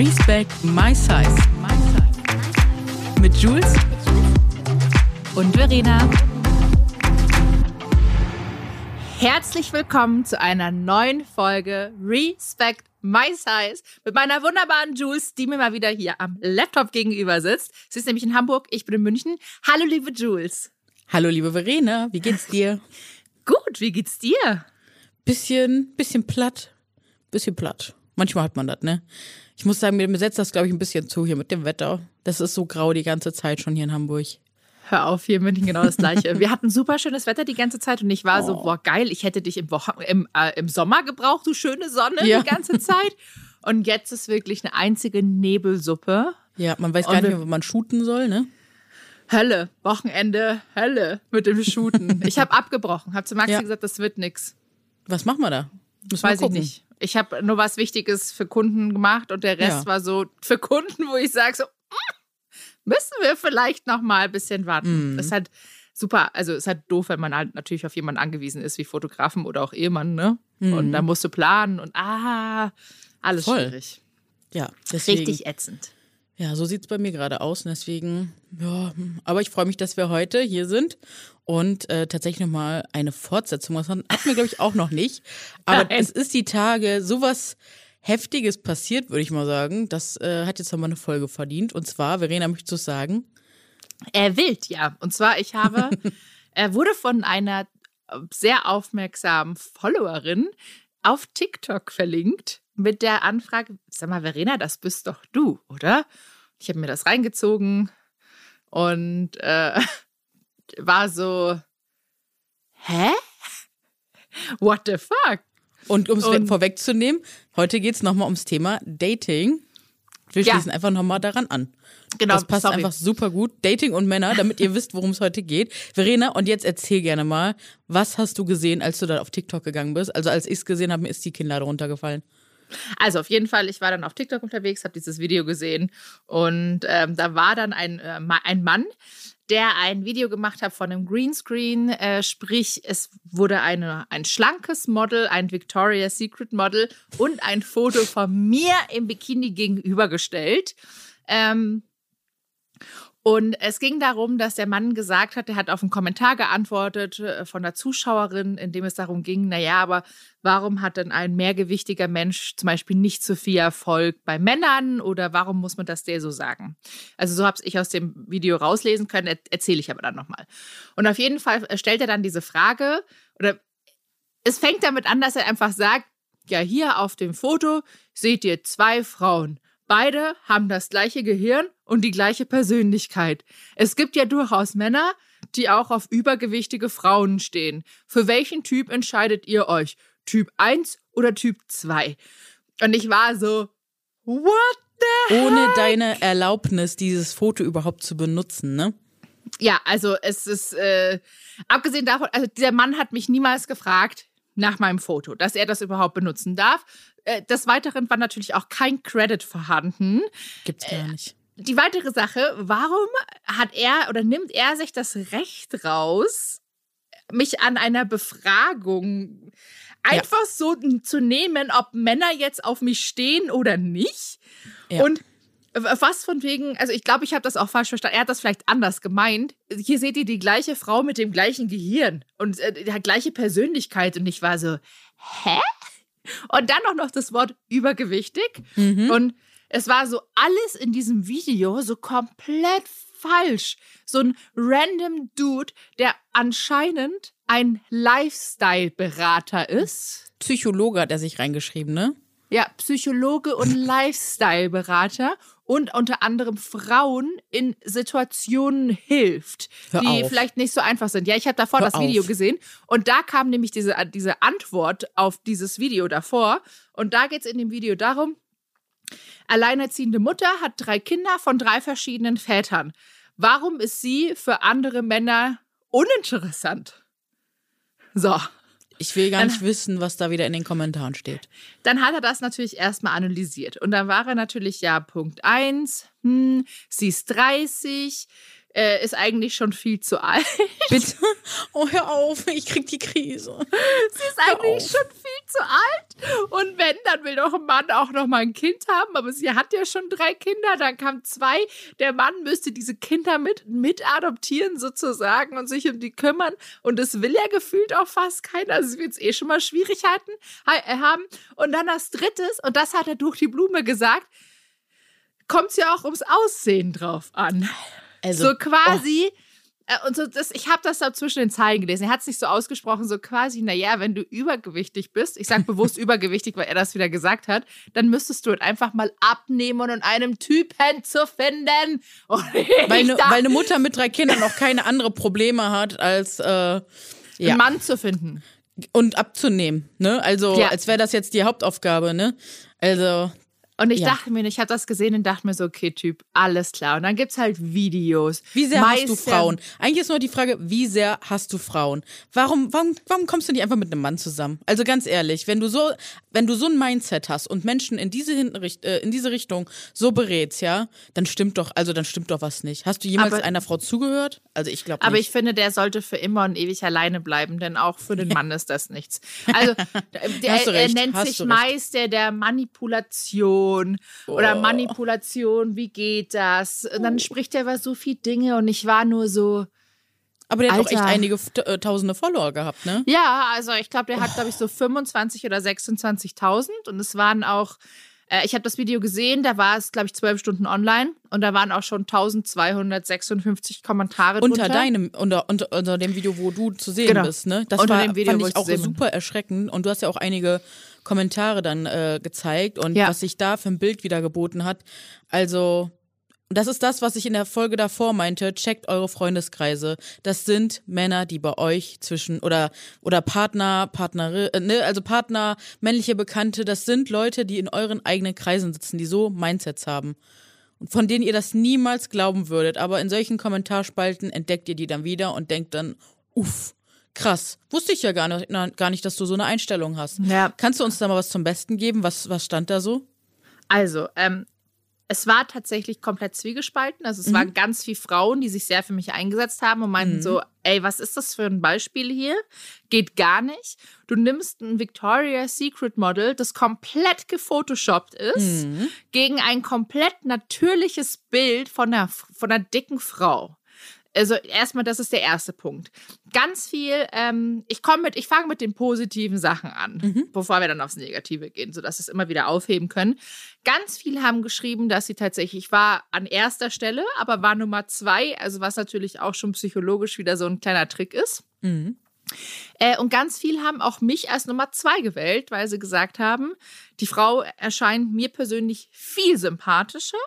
Respect My Size. Mit Jules und Verena. Herzlich willkommen zu einer neuen Folge Respect My Size mit meiner wunderbaren Jules, die mir mal wieder hier am Laptop gegenüber sitzt. Sie ist nämlich in Hamburg, ich bin in München. Hallo, liebe Jules. Hallo, liebe Verena, wie geht's dir? Gut, wie geht's dir? Bisschen, bisschen platt. Bisschen platt. Manchmal hat man das, ne? Ich muss sagen, mir setzt das, glaube ich, ein bisschen zu hier mit dem Wetter. Das ist so grau die ganze Zeit schon hier in Hamburg. Hör auf, hier in München genau das Gleiche. Wir hatten super schönes Wetter die ganze Zeit und ich war oh. so, boah, geil, ich hätte dich im, Wochen im, äh, im Sommer gebraucht, du schöne Sonne ja. die ganze Zeit. Und jetzt ist wirklich eine einzige Nebelsuppe. Ja, man weiß gar nicht mehr, wo man shooten soll, ne? Hölle, Wochenende, Hölle mit dem Shooten. Ich habe abgebrochen, habe zu Maxi ja. gesagt, das wird nix. Was machen wir da? Müssen Weiß ich nicht. Ich habe nur was Wichtiges für Kunden gemacht und der Rest ja. war so für Kunden, wo ich sage so, mm, müssen wir vielleicht noch mal ein bisschen warten. Mhm. Das ist halt super, also es ist halt doof, wenn man halt natürlich auf jemanden angewiesen ist, wie Fotografen oder auch Ehemann, ne? Mhm. Und da musst du planen und ah, alles Voll. schwierig. Ja, deswegen. Richtig ätzend. Ja, so sieht es bei mir gerade aus. Und deswegen, ja, aber ich freue mich, dass wir heute hier sind und äh, tatsächlich nochmal eine Fortsetzung. Das hatten wir, glaube ich, auch noch nicht. Aber Nein. es ist die Tage sowas Heftiges passiert, würde ich mal sagen. Das äh, hat jetzt nochmal eine Folge verdient. Und zwar, Verena, möchtest du sagen? Er wild, ja. Und zwar, ich habe, er wurde von einer sehr aufmerksamen Followerin auf TikTok verlinkt mit der Anfrage, sag mal, Verena, das bist doch du, oder? Ich habe mir das reingezogen und äh, war so, hä? What the fuck? Und um es vorwegzunehmen, heute geht es nochmal ums Thema Dating. Wir schließen ja. einfach nochmal daran an. Genau, das passt sorry. einfach super gut. Dating und Männer, damit ihr wisst, worum es heute geht. Verena, und jetzt erzähl gerne mal, was hast du gesehen, als du da auf TikTok gegangen bist? Also als ich es gesehen habe, mir ist die Kinnlade runtergefallen. Also auf jeden Fall, ich war dann auf TikTok unterwegs, habe dieses Video gesehen und ähm, da war dann ein, äh, ein Mann, der ein Video gemacht hat von einem Greenscreen, äh, sprich es wurde eine, ein schlankes Model, ein Victoria's Secret Model und ein Foto von mir im Bikini gegenübergestellt. Ähm, und es ging darum, dass der Mann gesagt hat, er hat auf einen Kommentar geantwortet äh, von der Zuschauerin, in dem es darum ging, naja, aber warum hat denn ein mehrgewichtiger Mensch zum Beispiel nicht so viel Erfolg bei Männern oder warum muss man das der so sagen? Also so habe ich aus dem Video rauslesen können, erzähle ich aber dann nochmal. Und auf jeden Fall stellt er dann diese Frage oder es fängt damit an, dass er einfach sagt, ja, hier auf dem Foto seht ihr zwei Frauen. Beide haben das gleiche Gehirn und die gleiche Persönlichkeit. Es gibt ja durchaus Männer, die auch auf übergewichtige Frauen stehen. Für welchen Typ entscheidet ihr euch? Typ 1 oder Typ 2? Und ich war so, what the heck? Ohne deine Erlaubnis, dieses Foto überhaupt zu benutzen, ne? Ja, also es ist, äh, abgesehen davon, also der Mann hat mich niemals gefragt nach meinem Foto, dass er das überhaupt benutzen darf. Äh, des Weiteren war natürlich auch kein Credit vorhanden. Gibt's gar nicht. Äh, die weitere Sache, warum hat er oder nimmt er sich das Recht raus, mich an einer Befragung einfach ja. so zu nehmen, ob Männer jetzt auf mich stehen oder nicht? Ja. Und was von wegen, also ich glaube, ich habe das auch falsch verstanden. Er hat das vielleicht anders gemeint. Hier seht ihr die gleiche Frau mit dem gleichen Gehirn und äh, die gleiche Persönlichkeit. Und ich war so, hä? Und dann auch noch das Wort übergewichtig. Mhm. Und es war so alles in diesem Video so komplett falsch. So ein random Dude, der anscheinend ein Lifestyle-Berater ist. Psychologe hat er sich reingeschrieben, ne? Ja, Psychologe und Lifestyle-Berater und unter anderem Frauen in Situationen hilft, Hör die auf. vielleicht nicht so einfach sind. Ja, ich habe davor Hör das Video auf. gesehen und da kam nämlich diese, diese Antwort auf dieses Video davor. Und da geht es in dem Video darum, alleinerziehende Mutter hat drei Kinder von drei verschiedenen Vätern. Warum ist sie für andere Männer uninteressant? So. Ich will gar nicht wissen, was da wieder in den Kommentaren steht. Dann hat er das natürlich erstmal analysiert. Und dann war er natürlich, ja, Punkt 1, hm, sie ist 30, äh, ist eigentlich schon viel zu alt. Bitte? Oh, hör auf, ich krieg die Krise. Sie ist eigentlich schon viel zu alt. Und wenn dann will doch ein Mann auch noch mal ein Kind haben, aber sie hat ja schon drei Kinder, dann kam zwei. Der Mann müsste diese Kinder mit, mit adoptieren sozusagen und sich um die kümmern und das will ja gefühlt auch fast keiner. Also sie wird es eh schon mal Schwierigkeiten äh, haben. Und dann das Drittes, und das hat er durch die Blume gesagt, kommt es ja auch ums Aussehen drauf an. Also, so quasi... Oh und so das, ich habe das da zwischen den Zeilen gelesen. Er hat es nicht so ausgesprochen, so quasi, naja, wenn du übergewichtig bist, ich sage bewusst übergewichtig, weil er das wieder gesagt hat, dann müsstest du halt einfach mal abnehmen und einem Typen zu finden. Weil eine, weil eine Mutter mit drei Kindern auch keine andere Probleme hat, als äh, ja. einen Mann zu finden. Und abzunehmen, ne? Also, ja. als wäre das jetzt die Hauptaufgabe, ne? Also, und ich ja. dachte mir, ich habe das gesehen und dachte mir so, okay, Typ, alles klar. Und dann gibt es halt Videos. Wie sehr Meist hast du Frauen? Eigentlich ist nur die Frage, wie sehr hast du Frauen? Warum, warum, warum kommst du nicht einfach mit einem Mann zusammen? Also ganz ehrlich, wenn du so, wenn du so ein Mindset hast und Menschen in diese, äh, in diese Richtung so berätst, ja, dann stimmt doch, also dann stimmt doch was nicht. Hast du jemals aber, einer Frau zugehört? Also ich glaube Aber ich finde, der sollte für immer und ewig alleine bleiben, denn auch für den Mann ist das nichts. Also der, er nennt sich Meister der Manipulation Manipulation oh. oder Manipulation, wie geht das? Und dann spricht er über so viele Dinge und ich war nur so. Aber der hat auch echt einige äh, tausende Follower gehabt, ne? Ja, also ich glaube, der hat, glaube ich, so 25 oder 26.000 und es waren auch äh, ich habe das Video gesehen, da war es, glaube ich, zwölf Stunden online und da waren auch schon 1256 Kommentare unter drunter. deinem, unter, unter, unter dem Video, wo du zu sehen genau. bist, ne? Das unter war, dem Video, fand ich auch super erschreckend und du hast ja auch einige Kommentare dann äh, gezeigt und ja. was sich da für ein Bild wieder geboten hat. Also, das ist das, was ich in der Folge davor meinte. Checkt eure Freundeskreise. Das sind Männer, die bei euch zwischen oder oder Partner, Partnerin, äh, ne, also Partner, männliche Bekannte. Das sind Leute, die in euren eigenen Kreisen sitzen, die so Mindsets haben und von denen ihr das niemals glauben würdet. Aber in solchen Kommentarspalten entdeckt ihr die dann wieder und denkt dann, uff, Krass. Wusste ich ja gar nicht, na, gar nicht, dass du so eine Einstellung hast. Ja. Kannst du uns da mal was zum Besten geben? Was, was stand da so? Also, ähm, es war tatsächlich komplett zwiegespalten. Also es mhm. waren ganz viele Frauen, die sich sehr für mich eingesetzt haben und meinten mhm. so, ey, was ist das für ein Beispiel hier? Geht gar nicht. Du nimmst ein Victoria's Secret Model, das komplett gefotoshoppt ist, mhm. gegen ein komplett natürliches Bild von einer, von einer dicken Frau. Also erstmal, das ist der erste Punkt. Ganz viel, ähm, ich komme mit, ich fange mit den positiven Sachen an, mhm. bevor wir dann aufs Negative gehen, sodass wir es immer wieder aufheben können. Ganz viele haben geschrieben, dass sie tatsächlich war an erster Stelle, aber war Nummer zwei, also was natürlich auch schon psychologisch wieder so ein kleiner Trick ist. Mhm. Äh, und ganz viele haben auch mich als Nummer zwei gewählt, weil sie gesagt haben, die Frau erscheint mir persönlich viel sympathischer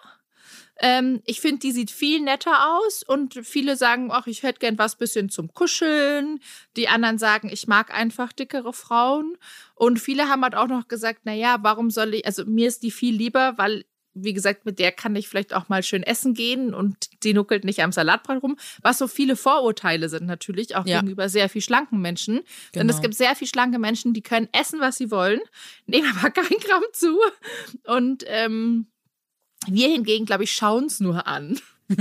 ähm, ich finde, die sieht viel netter aus und viele sagen, ach, ich hätte gern was bisschen zum Kuscheln. Die anderen sagen, ich mag einfach dickere Frauen. Und viele haben halt auch noch gesagt, naja, warum soll ich, also mir ist die viel lieber, weil wie gesagt, mit der kann ich vielleicht auch mal schön essen gehen und die nuckelt nicht am Salatbrett rum. Was so viele Vorurteile sind natürlich, auch ja. gegenüber sehr viel schlanken Menschen. Genau. Denn es genau. gibt sehr viel schlanke Menschen, die können essen, was sie wollen, nehmen aber kein Gramm zu. Und ähm, wir hingegen, glaube ich, schauen es nur an.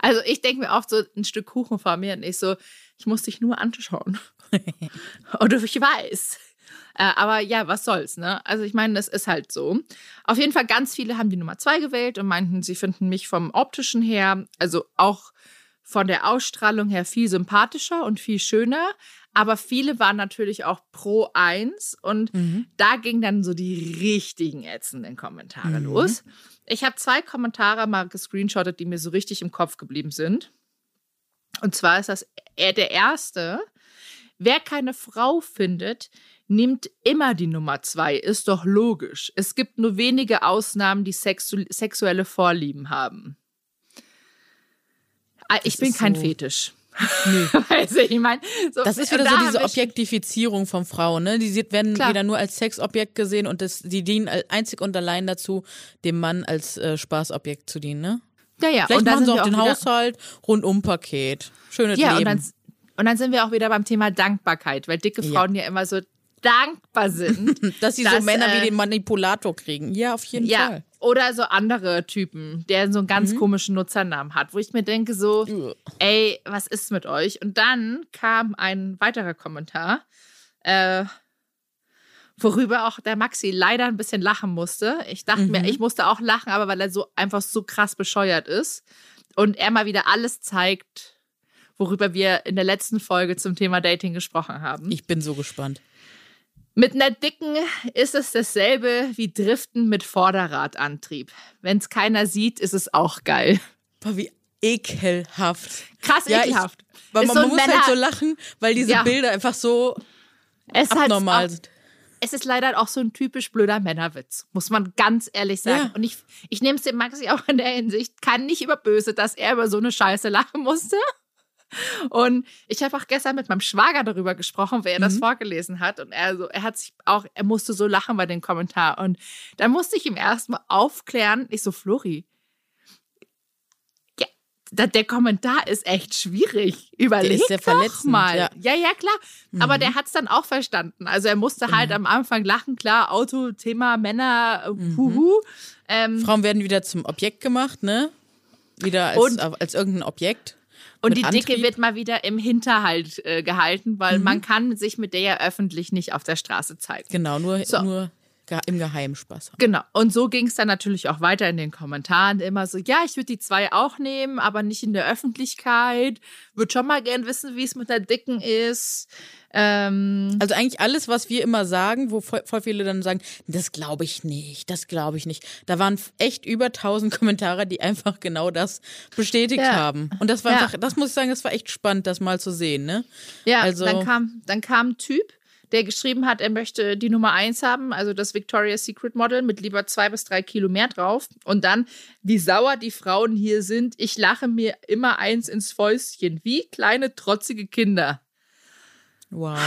also ich denke mir oft so ein Stück Kuchen vor mir und ich so, ich muss dich nur anschauen. Oder ich weiß. Äh, aber ja, was soll's, ne? Also ich meine, das ist halt so. Auf jeden Fall ganz viele haben die Nummer zwei gewählt und meinten, sie finden mich vom optischen her, also auch von der Ausstrahlung her viel sympathischer und viel schöner. Aber viele waren natürlich auch pro eins und mhm. da gingen dann so die richtigen ätzenden Kommentare mhm. los. Ich habe zwei Kommentare mal gescreenshottet, die mir so richtig im Kopf geblieben sind. Und zwar ist das der erste. Wer keine Frau findet, nimmt immer die Nummer zwei. Ist doch logisch. Es gibt nur wenige Ausnahmen, die sexu sexuelle Vorlieben haben. Ah, ich das bin kein so Fetisch. Nee. also ich meine, so, das ist wieder so diese Objektifizierung von Frauen, ne? Die werden Klar. wieder nur als Sexobjekt gesehen und das, die dienen einzig und allein dazu, dem Mann als äh, Spaßobjekt zu dienen, ne? Ja, ja. Vielleicht und machen sie auch den Haushalt Rundum-Paket. Schönes ja, Leben. Und dann, und dann sind wir auch wieder beim Thema Dankbarkeit, weil dicke Frauen ja, ja immer so dankbar sind. dass sie dass, so Männer äh, wie den Manipulator kriegen. Ja, auf jeden ja, Fall. Oder so andere Typen, der so einen ganz mhm. komischen Nutzernamen hat, wo ich mir denke so, ey, was ist mit euch? Und dann kam ein weiterer Kommentar, äh, worüber auch der Maxi leider ein bisschen lachen musste. Ich dachte mhm. mir, ich musste auch lachen, aber weil er so einfach so krass bescheuert ist und er mal wieder alles zeigt, worüber wir in der letzten Folge zum Thema Dating gesprochen haben. Ich bin so gespannt. Mit einer dicken ist es dasselbe wie Driften mit Vorderradantrieb. Wenn es keiner sieht, ist es auch geil. Boah, wie ekelhaft. Krass ja, ekelhaft. Ich, weil man, so muss Männer halt so lachen, weil diese ja. Bilder einfach so es abnormal halt sind. Es ist leider auch so ein typisch blöder Männerwitz, muss man ganz ehrlich sagen. Ja. Und ich, ich nehme es dem Maxi auch in der Hinsicht, kann nicht über böse, dass er über so eine Scheiße lachen musste. Und ich habe auch gestern mit meinem Schwager darüber gesprochen, wer mhm. das vorgelesen hat. Und er so, er hat sich auch, er musste so lachen bei dem Kommentar. Und da musste ich ihm erstmal aufklären. Ich so, Flori, ja, der Kommentar ist echt schwierig. Überleg der ist sehr doch mal. Ja. ja, ja, klar. Mhm. Aber der hat es dann auch verstanden. Also er musste halt mhm. am Anfang lachen, klar, Auto, Thema, Männer, äh, mhm. huhu. Ähm, Frauen werden wieder zum Objekt gemacht, ne? Wieder als, als irgendein Objekt. Und die Antrieb. Dicke wird mal wieder im Hinterhalt äh, gehalten, weil mhm. man kann sich mit der ja öffentlich nicht auf der Straße zeigen. Genau, nur, so. nur im Geheimen Spaß haben. Genau. Und so ging es dann natürlich auch weiter in den Kommentaren. Immer so, ja, ich würde die zwei auch nehmen, aber nicht in der Öffentlichkeit. Würde schon mal gern wissen, wie es mit der Dicken ist. Ähm also eigentlich alles, was wir immer sagen, wo voll, voll viele dann sagen, das glaube ich nicht, das glaube ich nicht. Da waren echt über tausend Kommentare, die einfach genau das bestätigt ja. haben. Und das war ja. einfach, das muss ich sagen, das war echt spannend, das mal zu sehen, ne? Ja, also dann kam, dann kam ein Typ, der geschrieben hat, er möchte die Nummer 1 haben, also das Victoria's Secret Model mit lieber zwei bis drei Kilo mehr drauf. Und dann, wie sauer die Frauen hier sind, ich lache mir immer eins ins Fäustchen, wie kleine trotzige Kinder. Wow.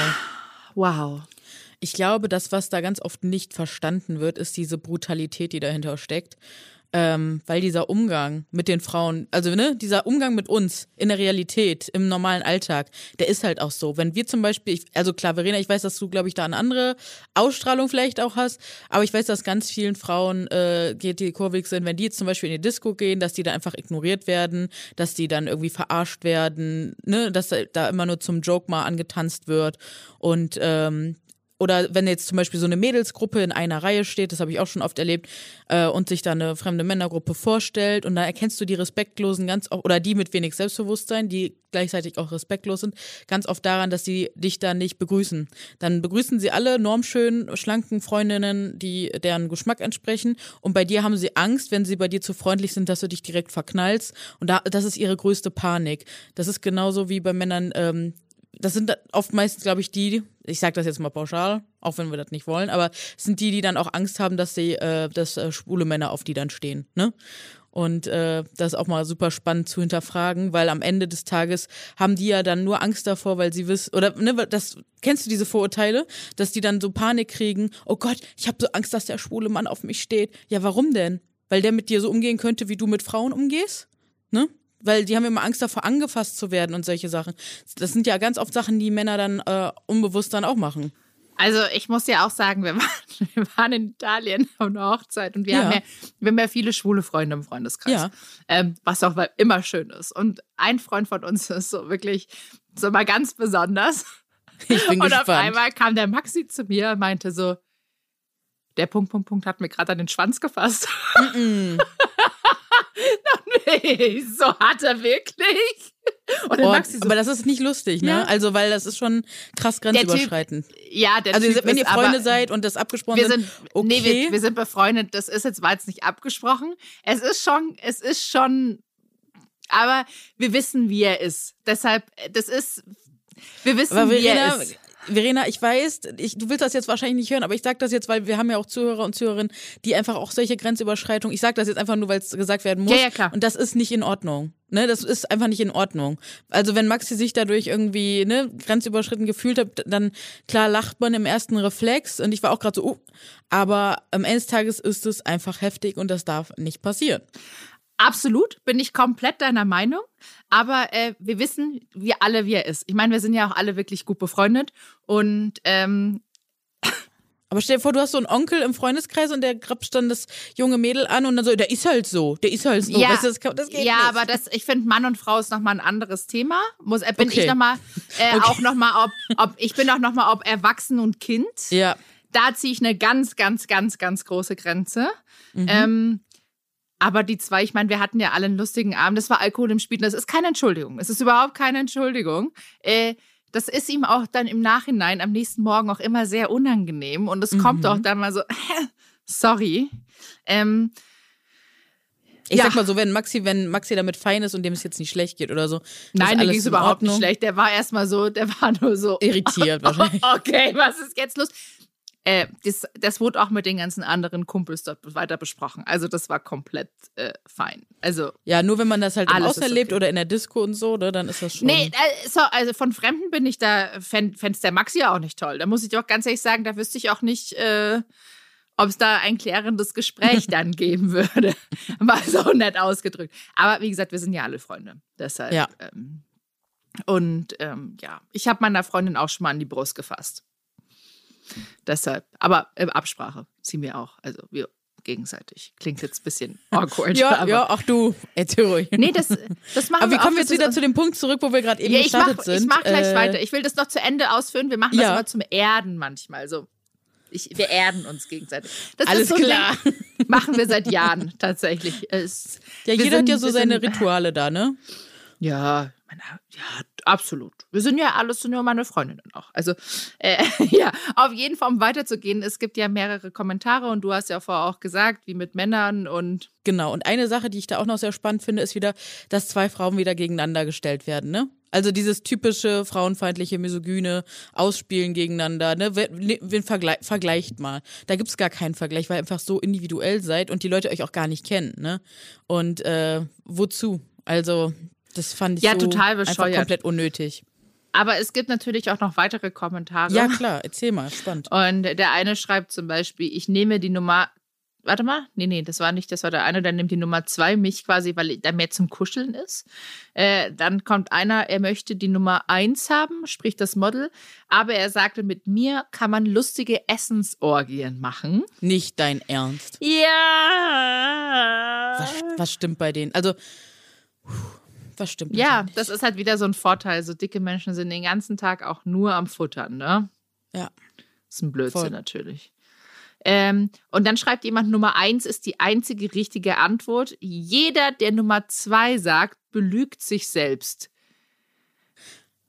Wow. Ich glaube, das, was da ganz oft nicht verstanden wird, ist diese Brutalität, die dahinter steckt ähm, weil dieser Umgang mit den Frauen, also ne, dieser Umgang mit uns in der Realität, im normalen Alltag, der ist halt auch so. Wenn wir zum Beispiel, ich, also klar, Verena, ich weiß, dass du, glaube ich, da eine andere Ausstrahlung vielleicht auch hast, aber ich weiß, dass ganz vielen Frauen äh, geht die Kurvig sind, wenn die jetzt zum Beispiel in die Disco gehen, dass die da einfach ignoriert werden, dass die dann irgendwie verarscht werden, ne, dass da immer nur zum Joke mal angetanzt wird und ähm, oder wenn jetzt zum Beispiel so eine Mädelsgruppe in einer Reihe steht, das habe ich auch schon oft erlebt, äh, und sich da eine fremde Männergruppe vorstellt und da erkennst du die Respektlosen ganz oft, oder die mit wenig Selbstbewusstsein, die gleichzeitig auch respektlos sind, ganz oft daran, dass sie dich da nicht begrüßen. Dann begrüßen sie alle normschön, schlanken Freundinnen, die deren Geschmack entsprechen und bei dir haben sie Angst, wenn sie bei dir zu freundlich sind, dass du dich direkt verknallst und da, das ist ihre größte Panik. Das ist genauso wie bei Männern, ähm, das sind oft meistens, glaube ich, die, ich sage das jetzt mal pauschal, auch wenn wir das nicht wollen, aber sind die, die dann auch Angst haben, dass sie, äh, dass äh, schwule Männer auf die dann stehen, ne? Und äh, das ist auch mal super spannend zu hinterfragen, weil am Ende des Tages haben die ja dann nur Angst davor, weil sie wissen, oder ne, das kennst du diese Vorurteile, dass die dann so Panik kriegen, oh Gott, ich habe so Angst, dass der schwule Mann auf mich steht. Ja, warum denn? Weil der mit dir so umgehen könnte, wie du mit Frauen umgehst? Ne? Weil die haben immer Angst davor, angefasst zu werden und solche Sachen. Das sind ja ganz oft Sachen, die Männer dann äh, unbewusst dann auch machen. Also ich muss ja auch sagen, wir waren, wir waren in Italien auf einer Hochzeit und wir, ja. haben ja, wir haben ja viele schwule Freunde im Freundeskreis, ja. ähm, was auch immer schön ist. Und ein Freund von uns ist so wirklich so mal ganz besonders. Ich bin und gespannt. auf einmal kam der Maxi zu mir und meinte so, der Punkt, Punkt, Punkt hat mir gerade an den Schwanz gefasst. Mm -mm. so hat er wirklich. Und dann oh, so, aber das ist nicht lustig, ne? Ja. Also, weil das ist schon krass grenzüberschreitend. Typ, ja, der Also, typ wenn ihr Freunde aber, seid und das abgesprochen wir sind, okay. Nee, wir, wir, sind befreundet. Das ist jetzt, war jetzt nicht abgesprochen. Es ist schon, es ist schon, aber wir wissen, wie er ist. Deshalb, das ist, wir wissen, aber wie er ist. Verena, ich weiß, ich, du willst das jetzt wahrscheinlich nicht hören, aber ich sage das jetzt, weil wir haben ja auch Zuhörer und Zuhörerinnen, die einfach auch solche Grenzüberschreitungen, ich sage das jetzt einfach nur, weil es gesagt werden muss. Ja, ja, klar. Und das ist nicht in Ordnung. Ne, das ist einfach nicht in Ordnung. Also wenn Maxi sich dadurch irgendwie ne, grenzüberschritten gefühlt hat, dann klar lacht man im ersten Reflex und ich war auch gerade so, uh, aber am Ende des Tages ist es einfach heftig und das darf nicht passieren. Absolut, bin ich komplett deiner Meinung. Aber äh, wir wissen, wir alle, wie er ist. Ich meine, wir sind ja auch alle wirklich gut befreundet. Und ähm, aber stell dir vor, du hast so einen Onkel im Freundeskreis und der grapscht dann das junge Mädel an und dann so, der ist halt so, der ist halt so. Ja, weißt du, das, das geht ja nicht. aber das, ich finde, Mann und Frau ist nochmal ein anderes Thema. Muss, äh, bin okay. ich nochmal, äh, okay. auch nochmal, ob, ob, ich bin auch nochmal, ob erwachsen und Kind. Ja. da ziehe ich eine ganz, ganz, ganz, ganz große Grenze. Mhm. Ähm, aber die zwei, ich meine, wir hatten ja alle einen lustigen Abend. Das war Alkohol im Spiel. Das ist keine Entschuldigung. Es ist überhaupt keine Entschuldigung. Äh, das ist ihm auch dann im Nachhinein am nächsten Morgen auch immer sehr unangenehm. Und es mhm. kommt auch dann mal so, sorry. Ähm, ich ja. sag mal so, wenn Maxi, wenn Maxi damit fein ist und dem es jetzt nicht schlecht geht oder so. Nein, dem ging es überhaupt nicht schlecht. Der war erstmal so, der war nur so irritiert wahrscheinlich. okay, was ist jetzt los? Äh, das, das wurde auch mit den ganzen anderen Kumpels dort weiter besprochen. Also das war komplett äh, fein. Also ja, nur wenn man das halt im Außerlebt okay. oder in der Disco und so, ne, dann ist das schon. Nee, äh, so, also von Fremden bin ich da, fände der Maxi ja auch nicht toll. Da muss ich auch ganz ehrlich sagen, da wüsste ich auch nicht, äh, ob es da ein klärendes Gespräch dann geben würde. War so nett ausgedrückt. Aber wie gesagt, wir sind ja alle Freunde. Deshalb. Ja. Ähm, und ähm, ja, ich habe meiner Freundin auch schon mal an die Brust gefasst. Deshalb, aber äh, Absprache ziehen wir auch. Also wir gegenseitig. Klingt jetzt ein bisschen awkward. ja, aber. ja, ach du, erzähl ruhig. Nee, das, das machen aber wir. Aber wie kommen wir jetzt wieder zu dem Punkt zurück, wo wir gerade eben ja, gestartet mach, sind? Ich mach gleich äh, weiter. Ich will das noch zu Ende ausführen. Wir machen das ja. immer zum Erden manchmal. So. Ich, wir erden uns gegenseitig. Das Alles so klar. Ding, machen wir seit Jahren tatsächlich. Es, ja, jeder sind, hat ja so seine sind, Rituale da, ne? Ja, ja, absolut. Wir sind ja alles, sind ja meine Freundinnen auch. Also, äh, ja, auf jeden Fall, um weiterzugehen, es gibt ja mehrere Kommentare und du hast ja vorher auch gesagt, wie mit Männern und. Genau, und eine Sache, die ich da auch noch sehr spannend finde, ist wieder, dass zwei Frauen wieder gegeneinander gestellt werden, ne? Also dieses typische frauenfeindliche, misogyne Ausspielen gegeneinander, ne? Wen, wen vergle vergleicht mal. Da gibt's gar keinen Vergleich, weil ihr einfach so individuell seid und die Leute euch auch gar nicht kennen, ne? Und äh, wozu? Also, das fand ich ja, so total bescheuert. komplett unnötig. Aber es gibt natürlich auch noch weitere Kommentare. Ja, klar, erzähl mal, spannend. Und der eine schreibt zum Beispiel, ich nehme die Nummer, warte mal, nee, nee, das war nicht, das war der eine, der nimmt die Nummer zwei, mich quasi, weil der mehr zum Kuscheln ist. Äh, dann kommt einer, er möchte die Nummer eins haben, sprich das Model, aber er sagte, mit mir kann man lustige Essensorgien machen. Nicht dein Ernst. Ja. Was, was stimmt bei denen? Also, puh. Was stimmt? Ja, das ist halt wieder so ein Vorteil. So dicke Menschen sind den ganzen Tag auch nur am Futtern, ne? Ja. Das ist ein Blödsinn Voll. natürlich. Ähm, und dann schreibt jemand, Nummer eins ist die einzige richtige Antwort. Jeder, der Nummer zwei sagt, belügt sich selbst.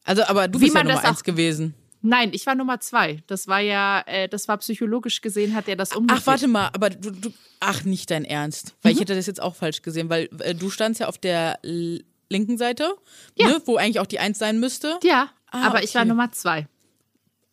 Also, aber du Wie bist ja Nummer eins gewesen. Nein, ich war Nummer zwei. Das war ja, äh, das war psychologisch gesehen, hat er das umgekehrt. Ach, warte mal, aber du, du ach, nicht dein Ernst. Weil mhm. ich hätte das jetzt auch falsch gesehen, weil äh, du standst ja auf der linken Seite, ja. ne, wo eigentlich auch die Eins sein müsste. Ja, ah, aber okay. ich war Nummer zwei.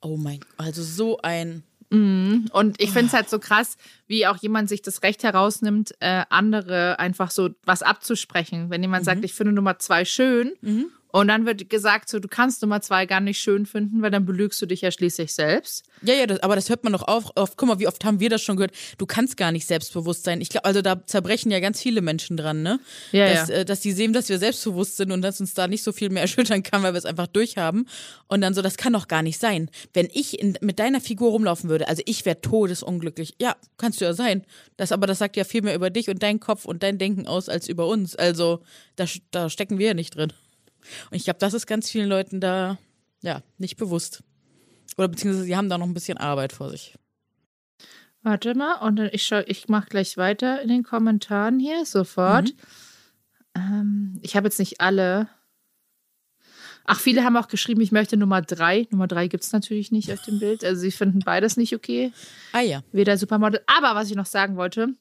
Oh mein Gott, also so ein. Mhm. Und ich finde es halt so krass, wie auch jemand sich das Recht herausnimmt, äh, andere einfach so was abzusprechen. Wenn jemand mhm. sagt, ich finde Nummer zwei schön mhm. Und dann wird gesagt, so, du kannst Nummer zwei gar nicht schön finden, weil dann belügst du dich ja schließlich selbst. Ja, ja, das, aber das hört man doch auch oft. Guck mal, wie oft haben wir das schon gehört? Du kannst gar nicht selbstbewusst sein. Ich glaube, also da zerbrechen ja ganz viele Menschen dran, ne? Ja, dass, ja. Äh, dass die sehen, dass wir selbstbewusst sind und dass uns da nicht so viel mehr erschüttern kann, weil wir es einfach durchhaben. Und dann so, das kann doch gar nicht sein. Wenn ich in, mit deiner Figur rumlaufen würde, also ich wäre todesunglücklich. Ja, kannst du ja sein. Das, aber das sagt ja viel mehr über dich und deinen Kopf und dein Denken aus als über uns. Also da, da stecken wir ja nicht drin. Und ich glaube, das ist ganz vielen Leuten da ja nicht bewusst. Oder beziehungsweise sie haben da noch ein bisschen Arbeit vor sich. Warte mal, und ich schau, ich mache gleich weiter in den Kommentaren hier, sofort. Mhm. Ähm, ich habe jetzt nicht alle. Ach, viele haben auch geschrieben, ich möchte Nummer drei. Nummer drei gibt es natürlich nicht auf dem Bild. Also sie finden beides nicht okay. Ah ja. Weder Supermodel. Aber was ich noch sagen wollte,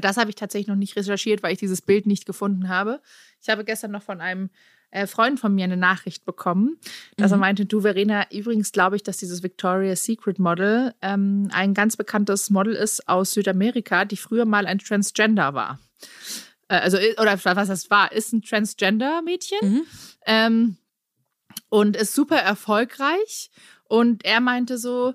das habe ich tatsächlich noch nicht recherchiert, weil ich dieses Bild nicht gefunden habe. Ich habe gestern noch von einem äh, Freund von mir eine Nachricht bekommen, dass mhm. er meinte, du Verena, übrigens glaube ich, dass dieses Victoria's Secret Model ähm, ein ganz bekanntes Model ist aus Südamerika, die früher mal ein Transgender war. Äh, also, oder was das war, ist ein Transgender-Mädchen mhm. ähm, und ist super erfolgreich. Und er meinte so,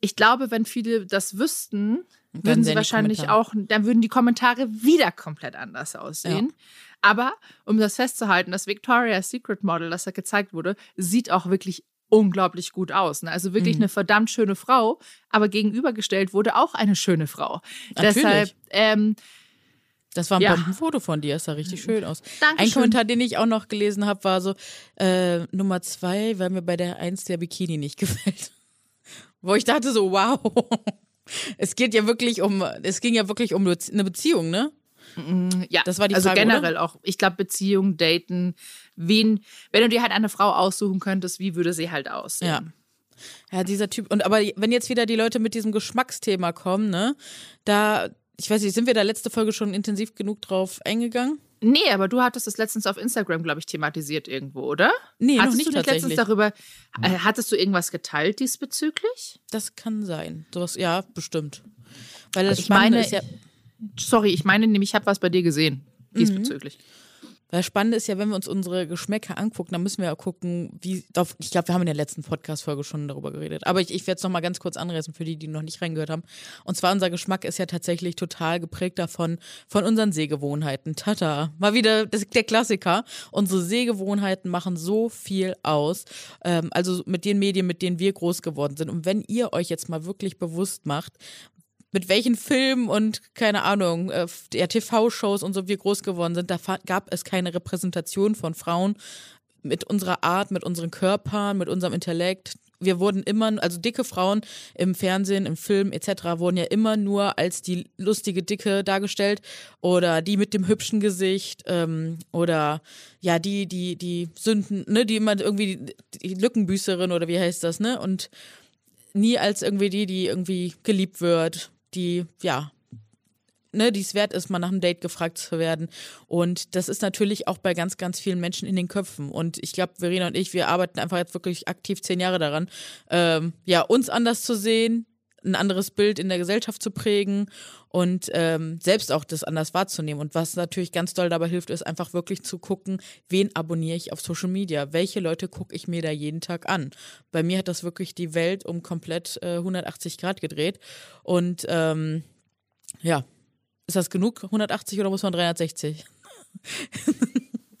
ich glaube, wenn viele das wüssten, würden sie wahrscheinlich auch, dann würden die Kommentare wieder komplett anders aussehen. Ja. Aber um das festzuhalten, das Victoria's Secret Model, das da gezeigt wurde, sieht auch wirklich unglaublich gut aus. Ne? Also wirklich mhm. eine verdammt schöne Frau, aber gegenübergestellt wurde auch eine schöne Frau. Natürlich. Deshalb, ähm, das war ein ja. Bombenfoto von dir, es sah richtig schön aus. Dankeschön. Ein Kommentar, den ich auch noch gelesen habe, war so, äh, Nummer zwei, weil mir bei der eins der Bikini nicht gefällt. Wo ich dachte so, wow. Es geht ja wirklich um, es ging ja wirklich um eine Beziehung, ne? Mm, ja, das war die also Frage. Also generell oder? auch, ich glaube, Beziehung, Daten, wen, wenn du dir halt eine Frau aussuchen könntest, wie würde sie halt aussehen? Ja. Ja, dieser Typ. Und aber wenn jetzt wieder die Leute mit diesem Geschmacksthema kommen, ne, da, ich weiß nicht, sind wir da letzte Folge schon intensiv genug drauf eingegangen? Nee, aber du hattest es letztens auf Instagram, glaube ich, thematisiert irgendwo, oder? Nee, hattest noch nicht du tatsächlich. letztens darüber, äh, hattest du irgendwas geteilt diesbezüglich? Das kann sein. Sowas, ja, bestimmt. Weil das ich meine, ist ja sorry, ich meine nämlich, ich habe was bei dir gesehen diesbezüglich. Mhm. Weil spannend ist ja, wenn wir uns unsere Geschmäcker angucken, dann müssen wir ja gucken, wie. Ich glaube, wir haben in der letzten Podcast-Folge schon darüber geredet. Aber ich, ich werde es nochmal ganz kurz anreißen für die, die noch nicht reingehört haben. Und zwar, unser Geschmack ist ja tatsächlich total geprägt davon, von unseren Sehgewohnheiten. Tata. Mal wieder das, der Klassiker. Unsere Sehgewohnheiten machen so viel aus. Ähm, also mit den Medien, mit denen wir groß geworden sind. Und wenn ihr euch jetzt mal wirklich bewusst macht, mit welchen Filmen und keine Ahnung, äh, ja, TV-Shows und so wir groß geworden sind, da gab es keine Repräsentation von Frauen mit unserer Art, mit unseren Körpern, mit unserem Intellekt. Wir wurden immer, also dicke Frauen im Fernsehen, im Film etc. wurden ja immer nur als die lustige Dicke dargestellt oder die mit dem hübschen Gesicht ähm, oder ja die die die Sünden, ne, die immer irgendwie die, die Lückenbüßerin oder wie heißt das, ne und nie als irgendwie die, die irgendwie geliebt wird die, ja, ne, die es wert ist, mal nach einem Date gefragt zu werden. Und das ist natürlich auch bei ganz, ganz vielen Menschen in den Köpfen. Und ich glaube, Verena und ich, wir arbeiten einfach jetzt wirklich aktiv zehn Jahre daran, ähm, ja, uns anders zu sehen, ein anderes Bild in der Gesellschaft zu prägen und ähm, selbst auch das anders wahrzunehmen. Und was natürlich ganz doll dabei hilft, ist einfach wirklich zu gucken, wen abonniere ich auf Social Media, welche Leute gucke ich mir da jeden Tag an. Bei mir hat das wirklich die Welt um komplett äh, 180 Grad gedreht. Und ähm, ja, ist das genug, 180 oder muss man 360?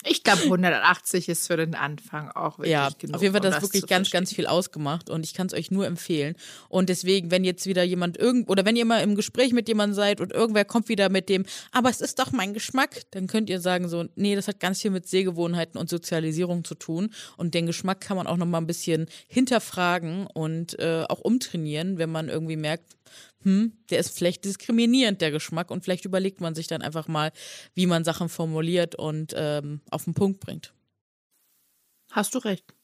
Ich glaube, 180 ist für den Anfang auch wirklich ja, genug. Auf jeden Fall hat das, das wirklich ganz, ganz viel ausgemacht und ich kann es euch nur empfehlen. Und deswegen, wenn jetzt wieder jemand irgend oder wenn ihr mal im Gespräch mit jemandem seid und irgendwer kommt wieder mit dem, aber es ist doch mein Geschmack, dann könnt ihr sagen so, nee, das hat ganz viel mit Sehgewohnheiten und Sozialisierung zu tun. Und den Geschmack kann man auch noch mal ein bisschen hinterfragen und äh, auch umtrainieren, wenn man irgendwie merkt, hm, der ist vielleicht diskriminierend, der Geschmack, und vielleicht überlegt man sich dann einfach mal, wie man Sachen formuliert und ähm, auf den Punkt bringt. Hast du recht.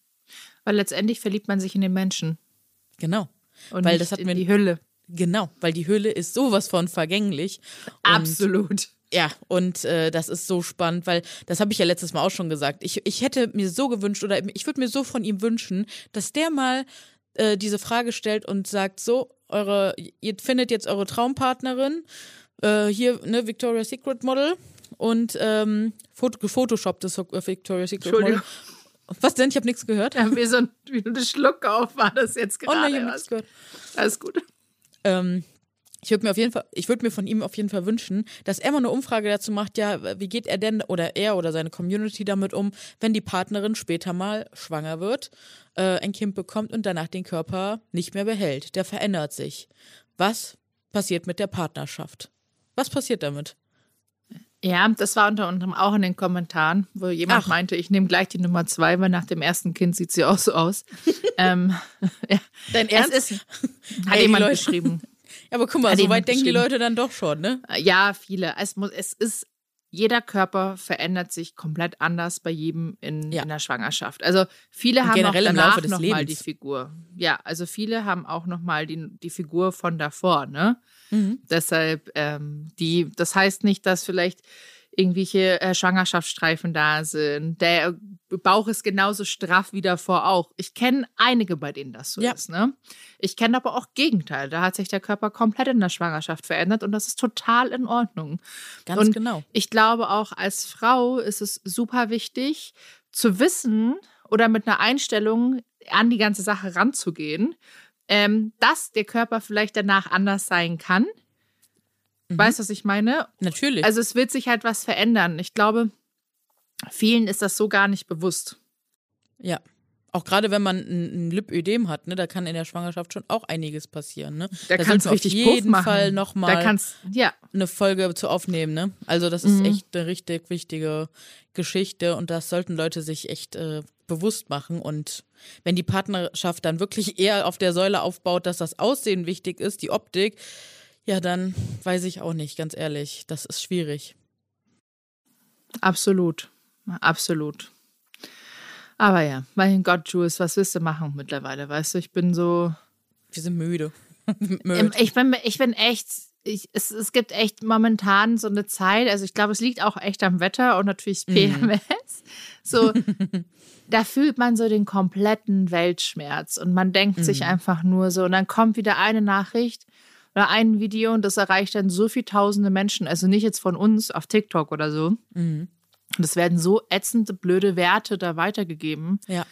Weil letztendlich verliebt man sich in den Menschen. Genau. Und weil das hat in mir die Hülle. Genau, weil die Hülle ist sowas von vergänglich. Absolut. Ja, und äh, das ist so spannend, weil das habe ich ja letztes Mal auch schon gesagt. Ich, ich hätte mir so gewünscht oder ich würde mir so von ihm wünschen, dass der mal äh, diese Frage stellt und sagt, so, eure, ihr findet jetzt eure Traumpartnerin, äh, hier, ne, Victoria's Secret Model und ähm, gefotoshopptes Victoria's Secret Model. Was denn? Ich habe nichts gehört. Ja, wie so ein, wie ein Schluck auf war das jetzt gerade. Oh nein, ich habe nichts gehört. Alles gut. Ähm, ich würde mir auf jeden Fall, ich würde mir von ihm auf jeden Fall wünschen, dass er mal eine Umfrage dazu macht, ja, wie geht er denn oder er oder seine Community damit um, wenn die Partnerin später mal schwanger wird, äh, ein Kind bekommt und danach den Körper nicht mehr behält. Der verändert sich. Was passiert mit der Partnerschaft? Was passiert damit? Ja, das war unter anderem auch in den Kommentaren, wo jemand Ach. meinte, ich nehme gleich die Nummer zwei, weil nach dem ersten Kind sieht sie auch so aus. ähm, ja. Dein Ernst? Es ist, hat Ey, jemand geschrieben. Ja, aber guck mal, so weit denken die Leute dann doch schon, ne? Ja, viele. Es, muss, es ist, jeder Körper verändert sich komplett anders bei jedem in, ja. in der Schwangerschaft. Also viele Und haben auch danach nochmal die Figur. Ja, also viele haben auch nochmal die, die Figur von davor, ne? Mhm. Deshalb, ähm, die, das heißt nicht, dass vielleicht irgendwelche äh, Schwangerschaftsstreifen da sind. Der Bauch ist genauso straff wie davor auch. Ich kenne einige, bei denen das so ja. ist. Ne? Ich kenne aber auch Gegenteil. Da hat sich der Körper komplett in der Schwangerschaft verändert und das ist total in Ordnung. Ganz und genau. Ich glaube auch als Frau ist es super wichtig zu wissen oder mit einer Einstellung an die ganze Sache ranzugehen, ähm, dass der Körper vielleicht danach anders sein kann Mhm. Weißt du, was ich meine? Natürlich. Also es wird sich halt was verändern. Ich glaube, vielen ist das so gar nicht bewusst. Ja. Auch gerade wenn man ein, ein Lipödem hat, ne, da kann in der Schwangerschaft schon auch einiges passieren. Ne? Da, da kannst du richtig auf jeden Puff Fall nochmal ja. eine Folge zu aufnehmen. Ne? Also das ist mhm. echt eine richtig wichtige Geschichte und das sollten Leute sich echt äh, bewusst machen. Und wenn die Partnerschaft dann wirklich eher auf der Säule aufbaut, dass das Aussehen wichtig ist, die Optik, ja, dann weiß ich auch nicht, ganz ehrlich. Das ist schwierig. Absolut. Absolut. Aber ja, mein Gott, Jules, was willst du machen mittlerweile? Weißt du, ich bin so. Wir sind müde. ich, bin, ich bin echt. Ich, es, es gibt echt momentan so eine Zeit, also ich glaube, es liegt auch echt am Wetter und natürlich PMS. Mhm. So, da fühlt man so den kompletten Weltschmerz und man denkt mhm. sich einfach nur so, und dann kommt wieder eine Nachricht oder ein Video und das erreicht dann so viele tausende Menschen, also nicht jetzt von uns auf TikTok oder so. Mhm. Und es werden so ätzende, blöde Werte da weitergegeben. Ja.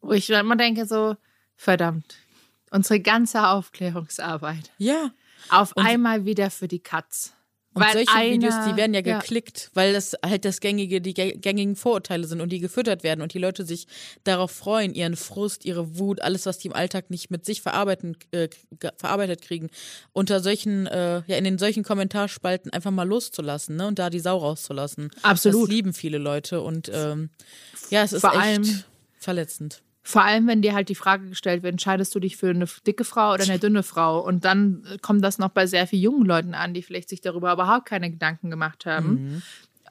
Wo ich immer denke, so, verdammt, unsere ganze Aufklärungsarbeit. Ja. Auf und einmal wieder für die Katz. Und weil solche einer, Videos, die werden ja geklickt, ja. weil das halt das gängige, die gängigen Vorurteile sind und die gefüttert werden und die Leute sich darauf freuen, ihren Frust, ihre Wut, alles, was die im Alltag nicht mit sich verarbeiten, äh, verarbeitet kriegen, unter solchen, äh, ja, in den solchen Kommentarspalten einfach mal loszulassen, ne, und da die Sau rauszulassen. Absolut. Das lieben viele Leute und ähm, ja, es ist Vor echt verletzend. Vor allem, wenn dir halt die Frage gestellt wird, entscheidest du dich für eine dicke Frau oder eine dünne Frau? Und dann kommt das noch bei sehr vielen jungen Leuten an, die vielleicht sich darüber überhaupt keine Gedanken gemacht haben, mhm.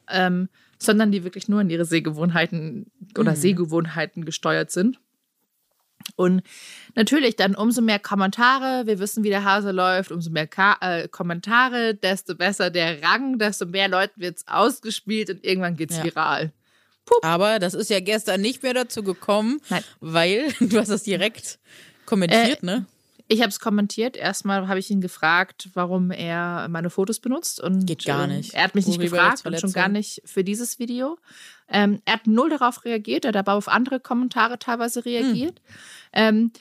ähm, sondern die wirklich nur an ihre Sehgewohnheiten oder mhm. Sehgewohnheiten gesteuert sind. Und natürlich dann umso mehr Kommentare, wir wissen, wie der Hase läuft, umso mehr Ka äh, Kommentare, desto besser der Rang, desto mehr Leuten wird es ausgespielt und irgendwann geht es ja. viral. Aber das ist ja gestern nicht mehr dazu gekommen, Nein. weil du hast das direkt kommentiert, äh, ne? Ich habe es kommentiert. Erstmal habe ich ihn gefragt, warum er meine Fotos benutzt. Und, Geht gar ähm, nicht. Er hat mich nicht gefragt und schon gar nicht für dieses Video. Ähm, er hat null darauf reagiert. Er hat aber auf andere Kommentare teilweise reagiert. Hm. Ähm,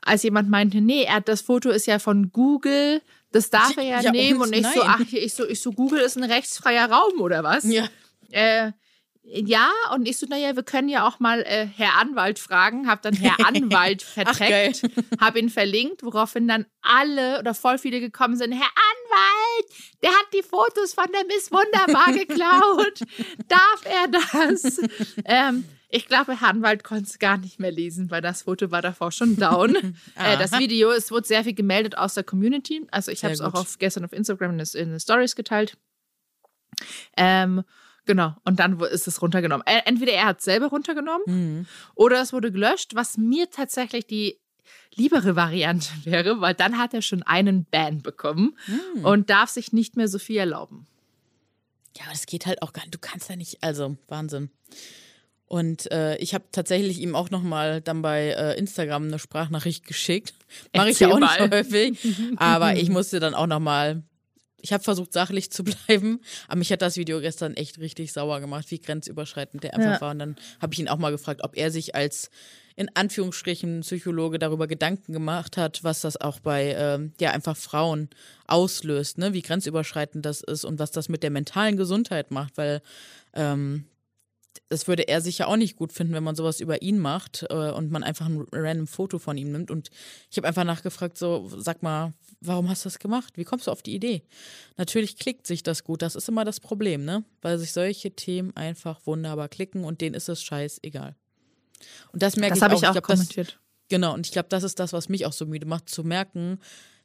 als jemand meinte, nee, er, das Foto ist ja von Google, das darf er ja, ja nehmen. Und, und ich nein. so, ach, ich so, ich so, Google ist ein rechtsfreier Raum oder was? Ja. Äh, ja, und ich so, naja, wir können ja auch mal äh, Herr Anwalt fragen. Hab dann Herr Anwalt verträgt, hab ihn verlinkt, woraufhin dann alle oder voll viele gekommen sind. Herr Anwalt, der hat die Fotos von der Miss Wunderbar geklaut. Darf er das? ähm, ich glaube, Herr Anwalt konnte es gar nicht mehr lesen, weil das Foto war davor schon down. äh, das Video, es wurde sehr viel gemeldet aus der Community. Also ich habe es auch auf, gestern auf Instagram in, in den Stories geteilt. Ähm, Genau, und dann ist es runtergenommen. Entweder er hat es selber runtergenommen mhm. oder es wurde gelöscht, was mir tatsächlich die liebere Variante wäre, weil dann hat er schon einen Ban bekommen mhm. und darf sich nicht mehr so viel erlauben. Ja, aber das geht halt auch gar nicht. Du kannst ja nicht, also Wahnsinn. Und äh, ich habe tatsächlich ihm auch noch mal dann bei äh, Instagram eine Sprachnachricht geschickt. Mache ich ja auch nicht häufig. Aber ich musste dann auch noch mal ich habe versucht, sachlich zu bleiben, aber mich hat das Video gestern echt richtig sauer gemacht, wie grenzüberschreitend der einfach ja. war. Und dann habe ich ihn auch mal gefragt, ob er sich als in Anführungsstrichen Psychologe darüber Gedanken gemacht hat, was das auch bei ähm, ja einfach Frauen auslöst, ne? wie grenzüberschreitend das ist und was das mit der mentalen Gesundheit macht, weil ähm, das würde er sicher auch nicht gut finden, wenn man sowas über ihn macht äh, und man einfach ein random Foto von ihm nimmt. Und ich habe einfach nachgefragt, so, sag mal, warum hast du das gemacht? Wie kommst du auf die Idee? Natürlich klickt sich das gut, das ist immer das Problem, ne? Weil sich solche Themen einfach wunderbar klicken und denen ist es scheißegal. Und das merke das ich auch. Ich auch ich glaub, kommentiert. Das, genau, und ich glaube, das ist das, was mich auch so müde macht, zu merken,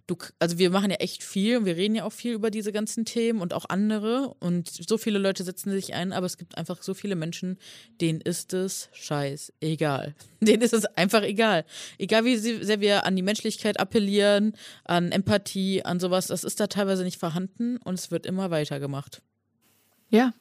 du, also wir machen ja echt viel und wir reden ja auch viel über diese ganzen Themen und auch andere und so viele Leute setzen sich ein, aber es gibt einfach so viele Menschen, denen ist es scheiß egal. Denen ist es einfach egal. Egal wie sehr wir an die Menschlichkeit appellieren, an Empathie, an sowas, das ist da teilweise nicht vorhanden und es wird immer weitergemacht. Ja,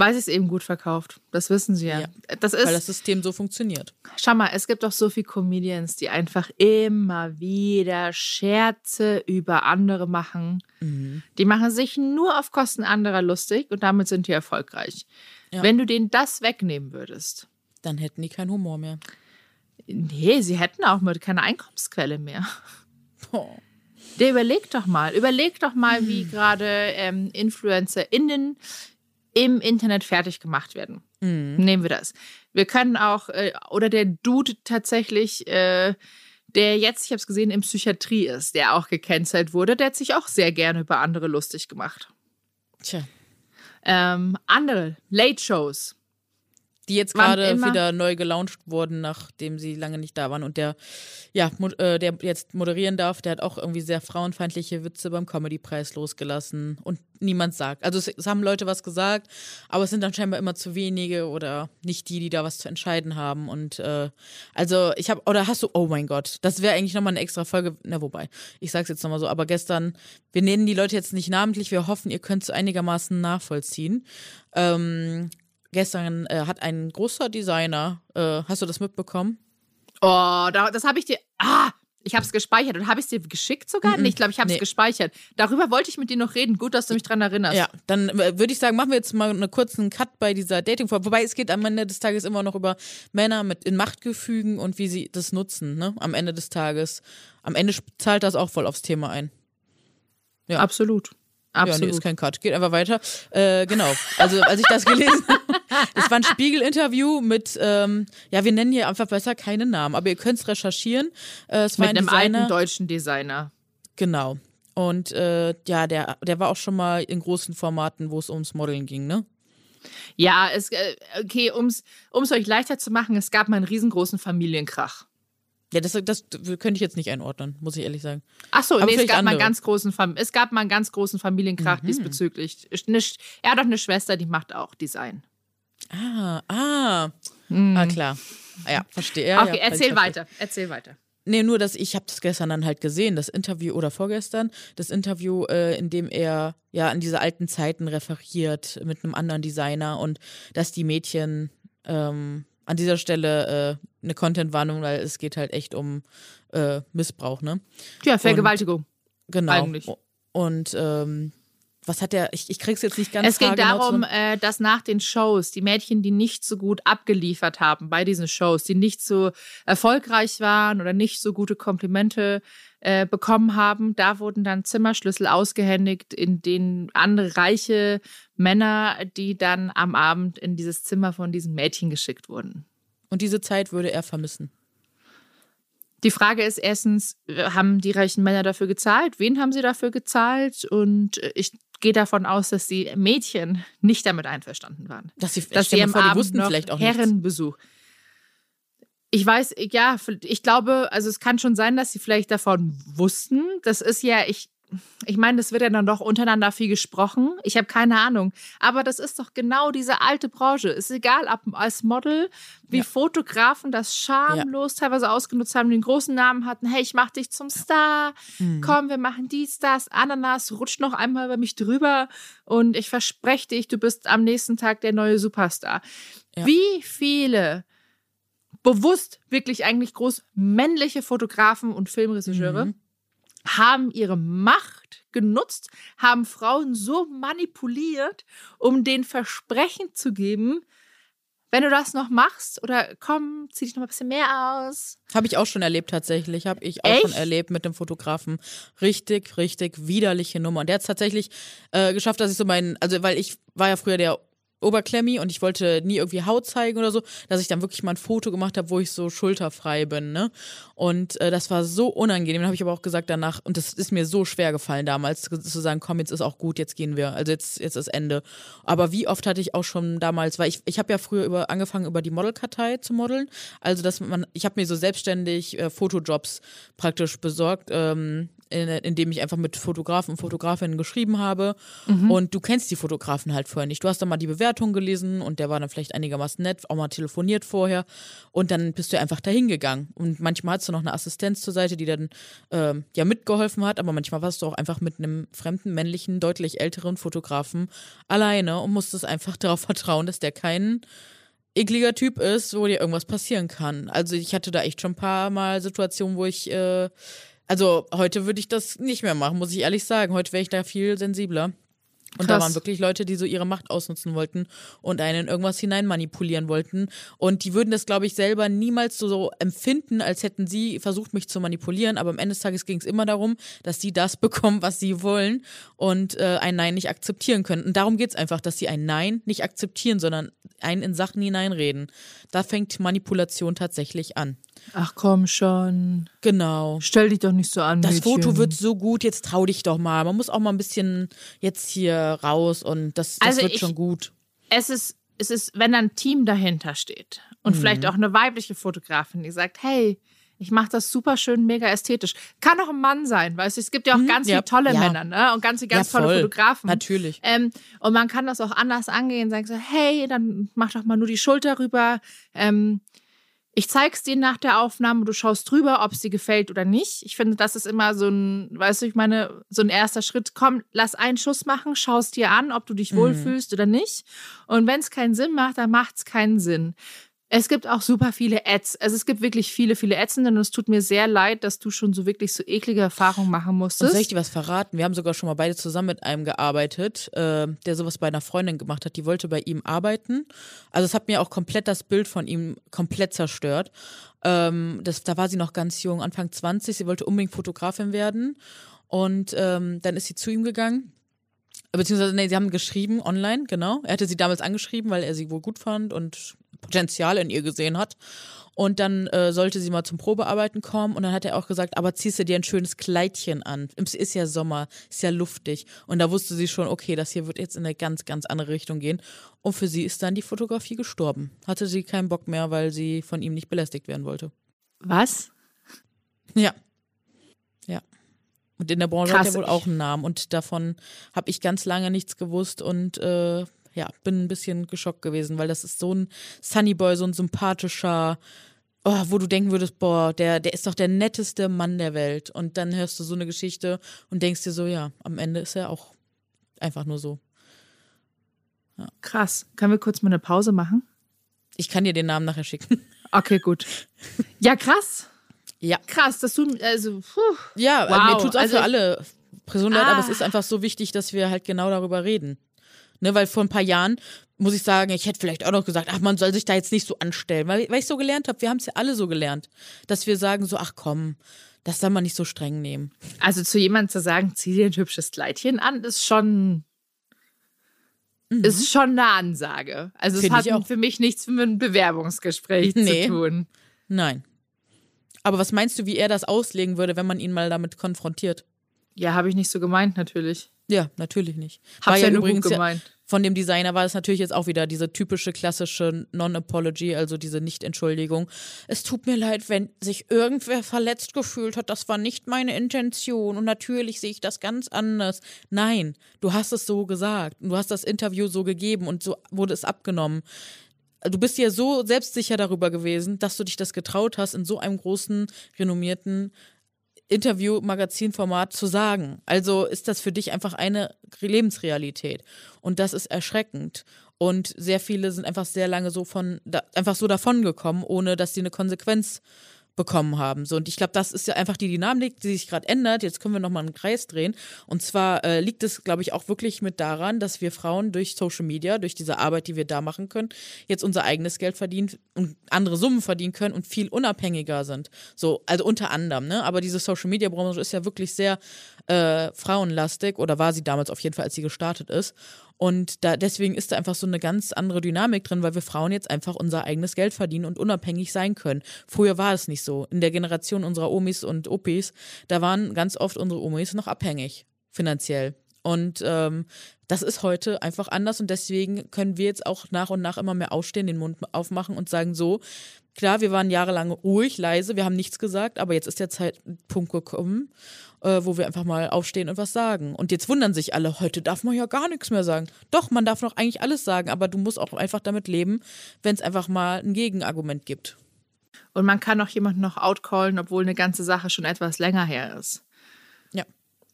weil sie es eben gut verkauft. Das wissen sie ja. ja. Das ist, weil das System so funktioniert. Schau mal, es gibt auch so viele Comedians, die einfach immer wieder Scherze über andere machen. Mhm. Die machen sich nur auf Kosten anderer lustig und damit sind die erfolgreich. Ja. Wenn du denen das wegnehmen würdest, dann hätten die keinen Humor mehr. Nee, sie hätten auch mal keine Einkommensquelle mehr. Oh. Der überleg doch mal, überleg doch mal, mhm. wie gerade ähm, InfluencerInnen im Internet fertig gemacht werden. Mhm. Nehmen wir das. Wir können auch, äh, oder der Dude tatsächlich, äh, der jetzt, ich habe es gesehen, in Psychiatrie ist, der auch gecancelt wurde, der hat sich auch sehr gerne über andere lustig gemacht. Tja. Ähm, andere Late-Shows die jetzt gerade wieder neu gelauncht wurden, nachdem sie lange nicht da waren. Und der, ja, äh, der jetzt moderieren darf, der hat auch irgendwie sehr frauenfeindliche Witze beim Comedy-Preis losgelassen. Und niemand sagt. Also es, es, haben Leute was gesagt, aber es sind dann scheinbar immer zu wenige oder nicht die, die da was zu entscheiden haben. Und äh, also ich habe, oder hast du, oh mein Gott, das wäre eigentlich nochmal eine extra Folge. Na, wobei, ich sag's jetzt nochmal so, aber gestern, wir nennen die Leute jetzt nicht namentlich, wir hoffen, ihr könnt es einigermaßen nachvollziehen. Ähm, gestern äh, hat ein großer Designer, äh, hast du das mitbekommen? Oh, da, das habe ich dir. Ah, ich habe es gespeichert und habe ich es dir geschickt sogar? Mm -mm. Nee, ich glaube, ich habe es nee. gespeichert. Darüber wollte ich mit dir noch reden. Gut, dass du mich dran erinnerst. Ja, dann äh, würde ich sagen, machen wir jetzt mal einen kurzen Cut bei dieser Dating-Folge. Wobei es geht am Ende des Tages immer noch über Männer mit in Machtgefügen und wie sie das nutzen, ne? Am Ende des Tages. Am Ende zahlt das auch voll aufs Thema ein. Ja. Absolut. Absolut. Ja, nee, ist kein Cut. Geht einfach weiter. Äh, genau. Also, als ich das gelesen habe, das war ein Spiegel-Interview mit, ähm, ja, wir nennen hier einfach besser keine Namen, aber ihr könnt es recherchieren. Äh, es mit ein einem Designer. alten deutschen Designer. Genau. Und äh, ja, der, der war auch schon mal in großen Formaten, wo es ums Modeln ging, ne? Ja, es, äh, okay, um es euch leichter zu machen, es gab mal einen riesengroßen Familienkrach. Ja, das, das könnte ich jetzt nicht einordnen, muss ich ehrlich sagen. Ach so, nee, es gab, mal einen ganz großen es gab mal einen ganz großen Familienkrach mhm. diesbezüglich. Er hat doch eine Schwester, die macht auch Design. Ah, ah. Mhm. Ah, klar. Ah, ja, verstehe. Ja, okay, ja, erzähl weiter, erzähl weiter. Nee, nur, dass ich habe das gestern dann halt gesehen, das Interview oder vorgestern, das Interview, äh, in dem er ja an diese alten Zeiten referiert mit einem anderen Designer und dass die Mädchen ähm, an dieser Stelle äh, eine Content-Warnung, weil es geht halt echt um äh, Missbrauch, ne? Ja, Vergewaltigung. Und, genau. Eigentlich. Und ähm, was hat der, ich, ich krieg's jetzt nicht ganz Es geht darum, äh, dass nach den Shows die Mädchen, die nicht so gut abgeliefert haben bei diesen Shows, die nicht so erfolgreich waren oder nicht so gute Komplimente äh, bekommen haben. Da wurden dann Zimmerschlüssel ausgehändigt, in denen andere reiche Männer, die dann am Abend in dieses Zimmer von diesen Mädchen geschickt wurden. Und diese Zeit würde er vermissen. Die Frage ist erstens, haben die reichen Männer dafür gezahlt? Wen haben sie dafür gezahlt? Und ich gehe davon aus, dass die Mädchen nicht damit einverstanden waren. Dass sie, dass sie am vor, Abend noch Herrenbesuch. Nichts ich weiß, ja, ich glaube, also es kann schon sein, dass sie vielleicht davon wussten. Das ist ja, ich, ich meine, das wird ja dann doch untereinander viel gesprochen. Ich habe keine Ahnung. Aber das ist doch genau diese alte Branche. Ist egal, ob als Model, wie ja. Fotografen das schamlos ja. teilweise ausgenutzt haben, den großen Namen hatten. Hey, ich mach dich zum Star. Mhm. Komm, wir machen dies, das. Ananas, rutsch noch einmal über mich drüber. Und ich verspreche dich, du bist am nächsten Tag der neue Superstar. Ja. Wie viele bewusst wirklich eigentlich groß männliche Fotografen und Filmregisseure mhm. Haben ihre Macht genutzt, haben Frauen so manipuliert, um den Versprechen zu geben, wenn du das noch machst oder komm, zieh dich noch mal ein bisschen mehr aus. Habe ich auch schon erlebt tatsächlich. Habe ich auch Echt? schon erlebt mit dem Fotografen. Richtig, richtig widerliche Nummer. Und der hat es tatsächlich äh, geschafft, dass ich so meinen, also weil ich war ja früher der Oberklemmi und ich wollte nie irgendwie Haut zeigen oder so, dass ich dann wirklich mal ein Foto gemacht habe, wo ich so schulterfrei bin, ne? Und äh, das war so unangenehm. Habe ich aber auch gesagt danach, und das ist mir so schwer gefallen damals, zu sagen, komm, jetzt ist auch gut, jetzt gehen wir. Also jetzt, jetzt ist Ende. Aber wie oft hatte ich auch schon damals, weil ich, ich habe ja früher über, angefangen, über die Modelkartei zu modeln. Also dass man, ich habe mir so selbstständig äh, Fotojobs praktisch besorgt. Ähm, in, in dem ich einfach mit Fotografen und Fotografinnen geschrieben habe. Mhm. Und du kennst die Fotografen halt vorher nicht. Du hast dann mal die Bewertung gelesen und der war dann vielleicht einigermaßen nett, auch mal telefoniert vorher. Und dann bist du einfach dahin gegangen. Und manchmal hast du noch eine Assistenz zur Seite, die dann ähm, ja mitgeholfen hat, aber manchmal warst du auch einfach mit einem fremden, männlichen, deutlich älteren Fotografen alleine und musstest einfach darauf vertrauen, dass der keinen ekliger Typ ist, wo dir irgendwas passieren kann. Also ich hatte da echt schon ein paar Mal Situationen, wo ich äh, also heute würde ich das nicht mehr machen, muss ich ehrlich sagen. Heute wäre ich da viel sensibler. Und Krass. da waren wirklich Leute, die so ihre Macht ausnutzen wollten und einen in irgendwas hinein manipulieren wollten. Und die würden das, glaube ich, selber niemals so, so, empfinden, als hätten sie versucht, mich zu manipulieren. Aber am Ende des Tages ging es immer darum, dass sie das bekommen, was sie wollen und äh, ein Nein nicht akzeptieren können. Und darum geht es einfach, dass sie ein Nein nicht akzeptieren, sondern einen in Sachen hineinreden. Da fängt Manipulation tatsächlich an. Ach komm schon. Genau. Stell dich doch nicht so an. Das Mädchen. Foto wird so gut, jetzt trau dich doch mal. Man muss auch mal ein bisschen jetzt hier raus und das, das also wird ich, schon gut. Es ist, es ist, wenn ein Team dahinter steht und mhm. vielleicht auch eine weibliche Fotografin, die sagt, hey, ich mache das super schön, mega ästhetisch. Kann auch ein Mann sein, weißt du? Es gibt ja auch mhm, ganz ja, viele tolle ja. Männer, ne? Und ganz, ganz ja, tolle Fotografen. Natürlich. Ähm, und man kann das auch anders angehen, sagen so, hey, dann mach doch mal nur die Schulter rüber. Ähm, ich zeig's dir nach der Aufnahme, du schaust drüber, ob es dir gefällt oder nicht. Ich finde, das ist immer so ein, weißt du, ich meine, so ein erster Schritt. Komm, lass einen Schuss machen, schaust dir an, ob du dich mhm. wohlfühlst oder nicht. Und wenn es keinen Sinn macht, dann macht's keinen Sinn. Es gibt auch super viele Ads. Also es gibt wirklich viele, viele Adsenden und es tut mir sehr leid, dass du schon so wirklich so eklige Erfahrungen machen musstest. Und soll ich dir was verraten? Wir haben sogar schon mal beide zusammen mit einem gearbeitet, äh, der sowas bei einer Freundin gemacht hat. Die wollte bei ihm arbeiten. Also es hat mir auch komplett das Bild von ihm komplett zerstört. Ähm, das, da war sie noch ganz jung, Anfang 20. Sie wollte unbedingt Fotografin werden. Und ähm, dann ist sie zu ihm gegangen. Beziehungsweise, nee, sie haben geschrieben online, genau. Er hatte sie damals angeschrieben, weil er sie wohl gut fand und Potenzial in ihr gesehen hat. Und dann äh, sollte sie mal zum Probearbeiten kommen und dann hat er auch gesagt, aber ziehst du dir ein schönes Kleidchen an. Es ist ja Sommer, ist ja luftig. Und da wusste sie schon, okay, das hier wird jetzt in eine ganz, ganz andere Richtung gehen. Und für sie ist dann die Fotografie gestorben. Hatte sie keinen Bock mehr, weil sie von ihm nicht belästigt werden wollte. Was? Ja. Ja. Und in der Branche Krass, hat er wohl auch einen Namen. Und davon habe ich ganz lange nichts gewusst und äh, ja, bin ein bisschen geschockt gewesen, weil das ist so ein Sunnyboy, so ein sympathischer, oh, wo du denken würdest, boah, der, der ist doch der netteste Mann der Welt. Und dann hörst du so eine Geschichte und denkst dir so, ja, am Ende ist er auch einfach nur so. Ja. Krass. Können wir kurz mal eine Pause machen? Ich kann dir den Namen nachher schicken. Okay, gut. Ja, krass. Ja. Krass, dass du, also, puh. Ja, wow. mir tut es auch also, für alle Personen leid, ah. aber es ist einfach so wichtig, dass wir halt genau darüber reden. Ne, weil vor ein paar Jahren muss ich sagen, ich hätte vielleicht auch noch gesagt, ach, man soll sich da jetzt nicht so anstellen, weil, weil ich so gelernt habe, wir haben es ja alle so gelernt, dass wir sagen so, ach komm, das soll man nicht so streng nehmen. Also zu jemandem zu sagen, zieh dir ein hübsches Kleidchen an, ist schon mhm. ist schon eine Ansage. Also es hat für mich nichts mit einem Bewerbungsgespräch nee. zu tun. Nein. Aber was meinst du, wie er das auslegen würde, wenn man ihn mal damit konfrontiert? Ja, habe ich nicht so gemeint, natürlich. Ja, natürlich nicht. Hab's war ja, ja übrigens gemeint. Ja, von dem Designer war es natürlich jetzt auch wieder diese typische klassische Non-Apology, also diese Nicht-Entschuldigung. Es tut mir leid, wenn sich irgendwer verletzt gefühlt hat. Das war nicht meine Intention und natürlich sehe ich das ganz anders. Nein, du hast es so gesagt. Du hast das Interview so gegeben und so wurde es abgenommen. Du bist ja so selbstsicher darüber gewesen, dass du dich das getraut hast, in so einem großen, renommierten Interview-Magazinformat zu sagen. Also ist das für dich einfach eine Lebensrealität. Und das ist erschreckend. Und sehr viele sind einfach sehr lange so von, da, einfach so davon gekommen, ohne dass sie eine Konsequenz bekommen haben. So, und ich glaube, das ist ja einfach die Dynamik, die sich gerade ändert. Jetzt können wir nochmal einen Kreis drehen. Und zwar äh, liegt es, glaube ich, auch wirklich mit daran, dass wir Frauen durch Social Media, durch diese Arbeit, die wir da machen können, jetzt unser eigenes Geld verdienen und andere Summen verdienen können und viel unabhängiger sind. So, also unter anderem, ne? Aber diese Social Media Branche ist ja wirklich sehr äh, frauenlastig oder war sie damals auf jeden Fall, als sie gestartet ist. Und da, deswegen ist da einfach so eine ganz andere Dynamik drin, weil wir Frauen jetzt einfach unser eigenes Geld verdienen und unabhängig sein können. Früher war es nicht so. In der Generation unserer Omis und Opis, da waren ganz oft unsere Omis noch abhängig, finanziell. Und ähm, das ist heute einfach anders und deswegen können wir jetzt auch nach und nach immer mehr aufstehen, den Mund aufmachen und sagen so, klar, wir waren jahrelang ruhig, leise, wir haben nichts gesagt, aber jetzt ist der Zeitpunkt gekommen äh, wo wir einfach mal aufstehen und was sagen. Und jetzt wundern sich alle, heute darf man ja gar nichts mehr sagen. Doch, man darf noch eigentlich alles sagen, aber du musst auch einfach damit leben, wenn es einfach mal ein Gegenargument gibt. Und man kann auch jemanden noch outcallen, obwohl eine ganze Sache schon etwas länger her ist.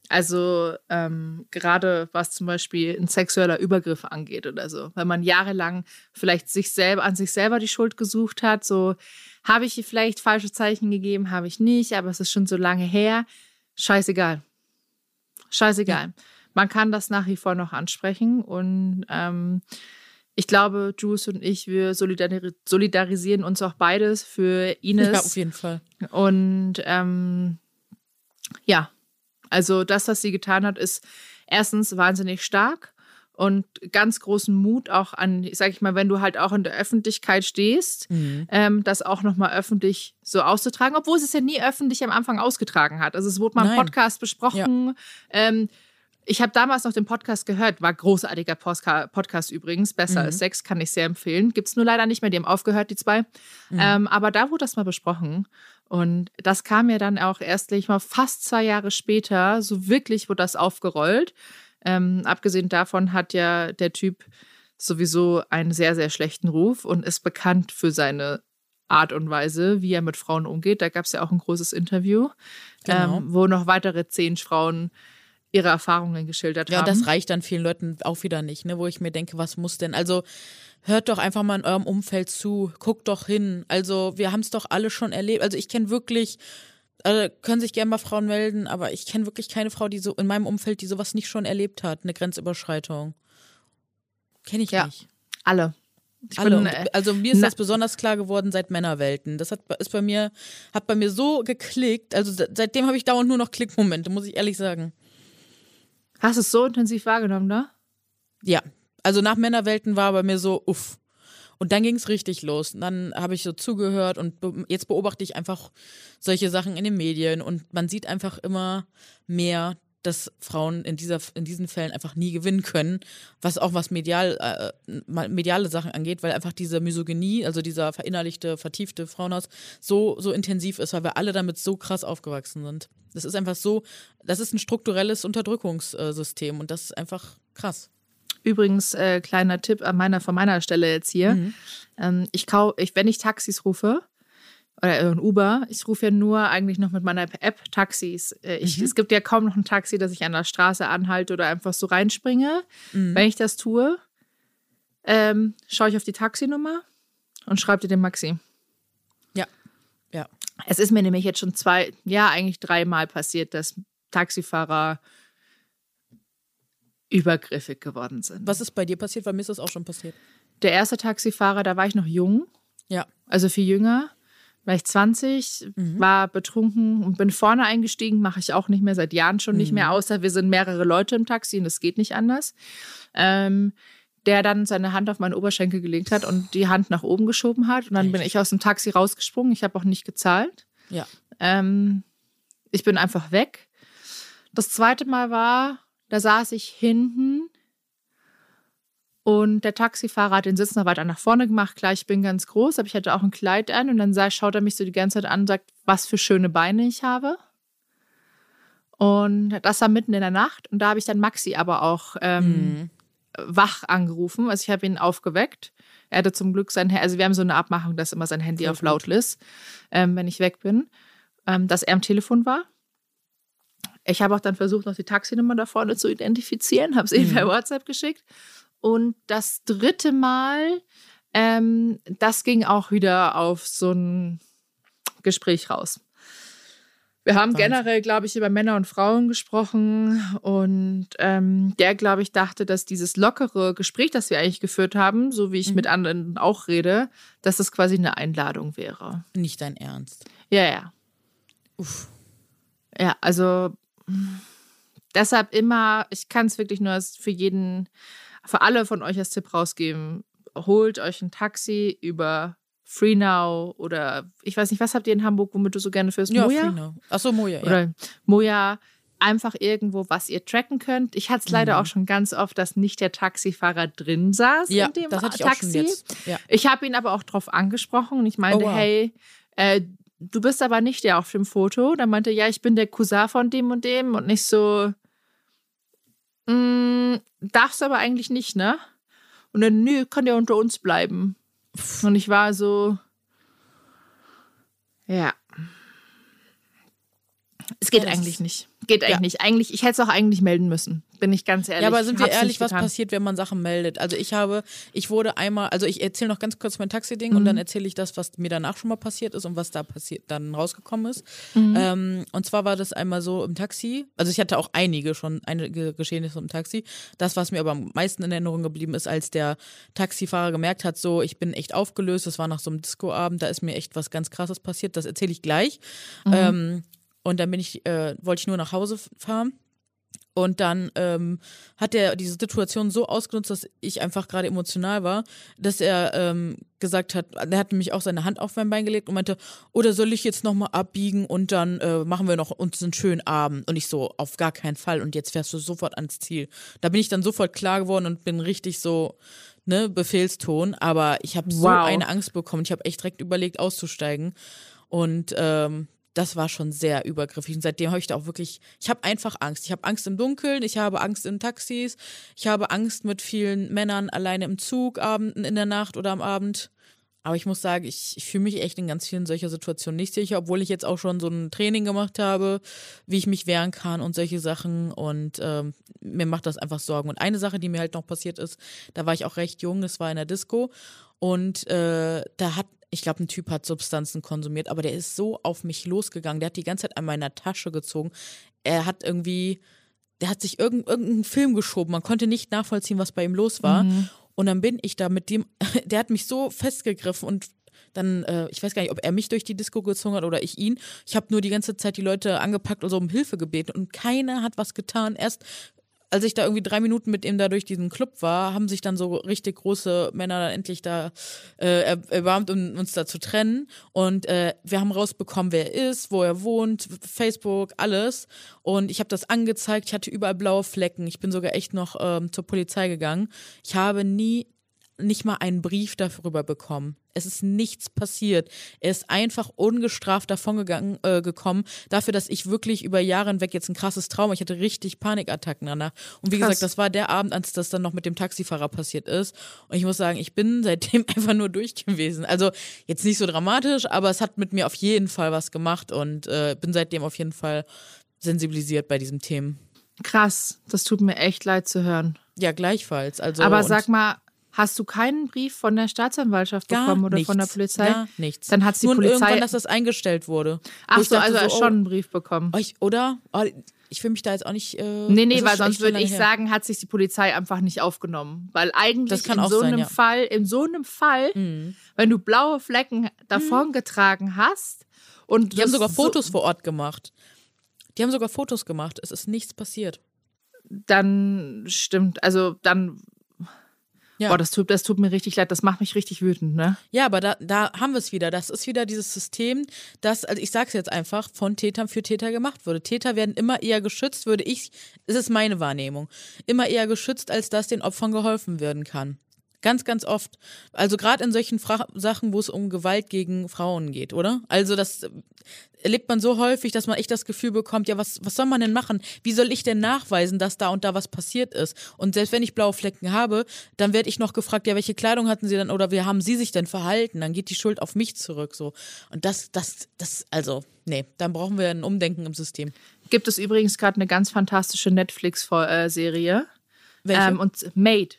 Also ähm, gerade was zum Beispiel ein sexueller Übergriff angeht oder so, wenn man jahrelang vielleicht sich selber an sich selber die Schuld gesucht hat, so habe ich vielleicht falsche Zeichen gegeben, habe ich nicht, aber es ist schon so lange her. Scheißegal. Scheißegal. Ja. man kann das nach wie vor noch ansprechen und ähm, ich glaube, Juice und ich, wir solidari solidarisieren uns auch beides für Ines. Ja, auf jeden Fall. Und ähm, ja, also das, was sie getan hat, ist erstens wahnsinnig stark und ganz großen Mut auch an, sag ich mal, wenn du halt auch in der Öffentlichkeit stehst, mhm. ähm, das auch nochmal öffentlich so auszutragen, obwohl sie es ja nie öffentlich am Anfang ausgetragen hat. Also es wurde mal im Podcast besprochen. Ja. Ähm, ich habe damals noch den Podcast gehört, war großartiger Podcast übrigens, besser mhm. als Sex, kann ich sehr empfehlen. Gibt es nur leider nicht mehr, die haben aufgehört, die zwei. Mhm. Ähm, aber da wurde das mal besprochen. Und das kam ja dann auch erstlich mal fast zwei Jahre später, so wirklich wurde das aufgerollt. Ähm, abgesehen davon hat ja der Typ sowieso einen sehr, sehr schlechten Ruf und ist bekannt für seine Art und Weise, wie er mit Frauen umgeht. Da gab es ja auch ein großes Interview, genau. ähm, wo noch weitere zehn Frauen ihre Erfahrungen geschildert ja, haben. Ja, das reicht dann vielen Leuten auch wieder nicht, ne? wo ich mir denke, was muss denn? Also hört doch einfach mal in eurem Umfeld zu, guckt doch hin. Also wir haben es doch alle schon erlebt. Also ich kenne wirklich, also können sich gerne mal Frauen melden, aber ich kenne wirklich keine Frau, die so in meinem Umfeld, die sowas nicht schon erlebt hat, eine Grenzüberschreitung. Kenne ich ja, nicht. Alle. Ich Alle. Bin, äh, also mir ist das besonders klar geworden seit Männerwelten. Das hat ist bei mir hat bei mir so geklickt. Also seitdem habe ich dauernd nur noch Klickmomente, muss ich ehrlich sagen. Hast du es so intensiv wahrgenommen, ne? Ja. Also nach Männerwelten war bei mir so, uff. Und dann ging es richtig los. Und dann habe ich so zugehört und be jetzt beobachte ich einfach solche Sachen in den Medien und man sieht einfach immer mehr, dass Frauen in, dieser, in diesen Fällen einfach nie gewinnen können, was auch was medial, äh, mediale Sachen angeht, weil einfach diese Misogynie, also dieser verinnerlichte, vertiefte Frauenhaus so, so intensiv ist, weil wir alle damit so krass aufgewachsen sind. Das ist einfach so, das ist ein strukturelles Unterdrückungssystem und das ist einfach krass. Übrigens, äh, kleiner Tipp an meiner, von meiner Stelle jetzt hier. Mhm. Ähm, ich kau, ich, wenn ich Taxis rufe, oder ein Uber. Ich rufe ja nur eigentlich noch mit meiner App Taxis. Äh, ich, mhm. Es gibt ja kaum noch ein Taxi, das ich an der Straße anhalte oder einfach so reinspringe. Mhm. Wenn ich das tue, ähm, schaue ich auf die Taxinummer und schreibe dir den Maxi. Ja, ja. Es ist mir nämlich jetzt schon zwei, ja, eigentlich dreimal passiert, dass Taxifahrer übergriffig geworden sind. Was ist bei dir passiert? Weil mir ist das auch schon passiert. Der erste Taxifahrer, da war ich noch jung. Ja. Also viel jünger war ich 20, mhm. war betrunken und bin vorne eingestiegen, mache ich auch nicht mehr, seit Jahren schon nicht mehr, mhm. außer wir sind mehrere Leute im Taxi und es geht nicht anders. Ähm, der dann seine Hand auf meinen Oberschenkel gelegt hat und die Hand nach oben geschoben hat. Und dann bin ich aus dem Taxi rausgesprungen. Ich habe auch nicht gezahlt. Ja. Ähm, ich bin einfach weg. Das zweite Mal war, da saß ich hinten und der Taxifahrer hat den Sitz noch weiter nach vorne gemacht. Klar, ich bin ganz groß, aber ich hatte auch ein Kleid an. Und dann sah, schaut er mich so die ganze Zeit an und sagt, was für schöne Beine ich habe. Und das war mitten in der Nacht. Und da habe ich dann Maxi aber auch ähm, mhm. wach angerufen. Also ich habe ihn aufgeweckt. Er hatte zum Glück sein Handy, also wir haben so eine Abmachung, dass immer sein Handy Sehr auf laut ist, ähm, wenn ich weg bin, ähm, dass er am Telefon war. Ich habe auch dann versucht, noch die Taxinummer da vorne zu identifizieren, habe es mhm. per WhatsApp geschickt. Und das dritte Mal, ähm, das ging auch wieder auf so ein Gespräch raus. Wir haben generell, glaube ich, über Männer und Frauen gesprochen und ähm, der, glaube ich, dachte, dass dieses lockere Gespräch, das wir eigentlich geführt haben, so wie ich mhm. mit anderen auch rede, dass das quasi eine Einladung wäre. Nicht dein Ernst. Ja, ja. Uff. Ja, also deshalb immer, ich kann es wirklich nur für jeden für alle von euch als Tipp rausgeben, holt euch ein Taxi über FreeNow oder ich weiß nicht, was habt ihr in Hamburg, womit du so gerne fährst? Ja, Moja? FreeNow. Achso, Moja, ja. Oder Moja, einfach irgendwo, was ihr tracken könnt. Ich hatte es leider mhm. auch schon ganz oft, dass nicht der Taxifahrer drin saß ja, in dem das hatte ich Taxi. Auch schon jetzt. Ja. Ich habe ihn aber auch drauf angesprochen und ich meinte, oh, wow. hey, äh, du bist aber nicht der auf dem Foto. Dann meinte, ja, ich bin der Cousin von dem und dem und nicht so, mm, darfst aber eigentlich nicht, ne? Und dann, nö, kann der unter uns bleiben. Und ich war so, ja. Es geht ja, eigentlich nicht. Geht eigentlich Ja. nicht. Eigentlich, ich hätte es auch eigentlich melden müssen. Bin ich ganz ehrlich. Ja, aber sind wir ehrlich, was passiert, wenn man Sachen meldet? Also ich habe, ich wurde einmal, also ich erzähle noch ganz kurz mein Taxi-Ding und Mhm. dann erzähle ich das, was mir danach schon mal passiert ist und was da passiert, dann rausgekommen ist. Mhm. Ähm, und zwar war das einmal so im Taxi, also ich hatte auch einige schon, einige Geschehnisse im Taxi. Das, was mir aber am meisten in Erinnerung geblieben ist, als der Taxifahrer gemerkt hat, so, ich bin echt aufgelöst, das war nach so einem Discoabend, da ist mir echt was ganz krasses passiert, das erzähle ich gleich. Ähm, und dann bin ich, äh, wollte ich nur nach Hause fahren. Und dann ähm, hat er diese Situation so ausgenutzt, dass ich einfach gerade emotional war, dass er ähm, gesagt hat, er hat nämlich auch seine Hand auf mein Bein gelegt und meinte, oder soll ich jetzt nochmal abbiegen und dann äh, machen wir noch uns einen schönen Abend. Und ich so, auf gar keinen Fall. Und jetzt fährst du sofort ans Ziel. Da bin ich dann sofort klar geworden und bin richtig so, ne, Befehlston. Aber ich habe so Wow. eine Angst bekommen. Ich habe echt direkt überlegt, auszusteigen. Und ähm, das war schon sehr übergriffig. Und seitdem habe ich da auch wirklich, ich habe einfach Angst. Ich habe Angst im Dunkeln, ich habe Angst in Taxis, ich habe Angst mit vielen Männern alleine im Zug, abenden in der Nacht oder am Abend. Aber ich muss sagen, ich, ich fühle mich echt in ganz vielen solcher Situationen nicht sicher, obwohl ich jetzt auch schon so ein Training gemacht habe, wie ich mich wehren kann und solche Sachen. Und ähm, mir macht das einfach Sorgen. Und eine Sache, die mir halt noch passiert ist, da war ich auch recht jung, das war in der Disco. Und äh, da hat, ich glaube, ein Typ hat Substanzen konsumiert, aber der ist so auf mich losgegangen. Der hat die ganze Zeit an meiner Tasche gezogen. Er hat irgendwie, der hat sich irgend, irgendeinen Film geschoben. Man konnte nicht nachvollziehen, was bei ihm los war. Und dann bin ich da mit dem, der hat mich so festgegriffen und dann, äh, ich weiß gar nicht, ob er mich durch die Disco gezogen hat oder ich ihn. Ich habe nur die ganze Zeit die Leute angepackt und so um Hilfe gebeten und keiner hat was getan. Erst als ich da irgendwie drei Minuten mit ihm da durch diesen Club war, haben sich dann so richtig große Männer dann endlich da äh, er- erbarmt, um uns da zu trennen. Und äh, wir haben rausbekommen, wer er ist, wo er wohnt, Facebook, alles. Und ich habe das angezeigt. Ich hatte überall blaue Flecken. Ich bin sogar echt noch ähm, zur Polizei gegangen. Ich habe nie nicht mal einen Brief darüber bekommen. Es ist nichts passiert. Er ist einfach ungestraft davongegangen äh, gekommen, dafür, dass ich wirklich über Jahre hinweg jetzt ein krasses Trauma. Ich hatte richtig Panikattacken danach. Und wie Krass. gesagt, das war der Abend, als das dann noch mit dem Taxifahrer passiert ist. Und ich muss sagen, ich bin seitdem einfach nur durch gewesen. Also jetzt nicht so dramatisch, aber es hat mit mir auf jeden Fall was gemacht und äh, bin seitdem auf jeden Fall sensibilisiert bei diesen Themen. Krass, das tut mir echt leid zu hören. Ja, gleichfalls. Also aber sag mal, hast du keinen Brief von der Staatsanwaltschaft gar bekommen oder nichts, von der Polizei? Gar nichts. Dann hat's die Nur Polizei- irgendwann, dass das eingestellt wurde. Ach so, dachte also oh, schon einen Brief bekommen. ich, oder? Oh, ich will mich da jetzt auch nicht. Äh, Nee, nee, weil sonst so würde ich her. sagen, hat sich die Polizei einfach nicht aufgenommen. Weil eigentlich in auch so sein, einem ja. Mhm. Fall, in so einem Fall, wenn du blaue Flecken davongetragen hast und Die haben sogar so- Fotos vor Ort gemacht. Die haben sogar Fotos gemacht. Es ist nichts passiert. dann stimmt, also dann, Ja. boah, das tut, das tut mir richtig leid, das macht mich richtig wütend, ne? Ja, aber da, da haben wir es wieder. Das ist wieder dieses System, das, also ich sag's jetzt einfach, von Tätern für Täter gemacht wurde. Täter werden immer eher geschützt, würde ich, es ist meine Wahrnehmung, immer eher geschützt, als dass den Opfern geholfen werden kann. Ganz, ganz oft. Also gerade in solchen Fra Sachen, wo es um Gewalt gegen Frauen geht, oder? Also das äh, erlebt man so häufig, dass man echt das Gefühl bekommt, ja, was, was soll man denn machen? Wie soll ich denn nachweisen, dass da und da was passiert ist? Und selbst wenn ich blaue Flecken habe, dann werde ich noch gefragt, ja, welche Kleidung hatten sie denn oder wie haben sie sich denn verhalten? Dann geht die Schuld auf mich zurück, so. Und das, das, das, also, nee, dann brauchen wir ein Umdenken im System. Gibt es übrigens gerade eine ganz fantastische Netflix-Serie. Welche? Ähm, und Made.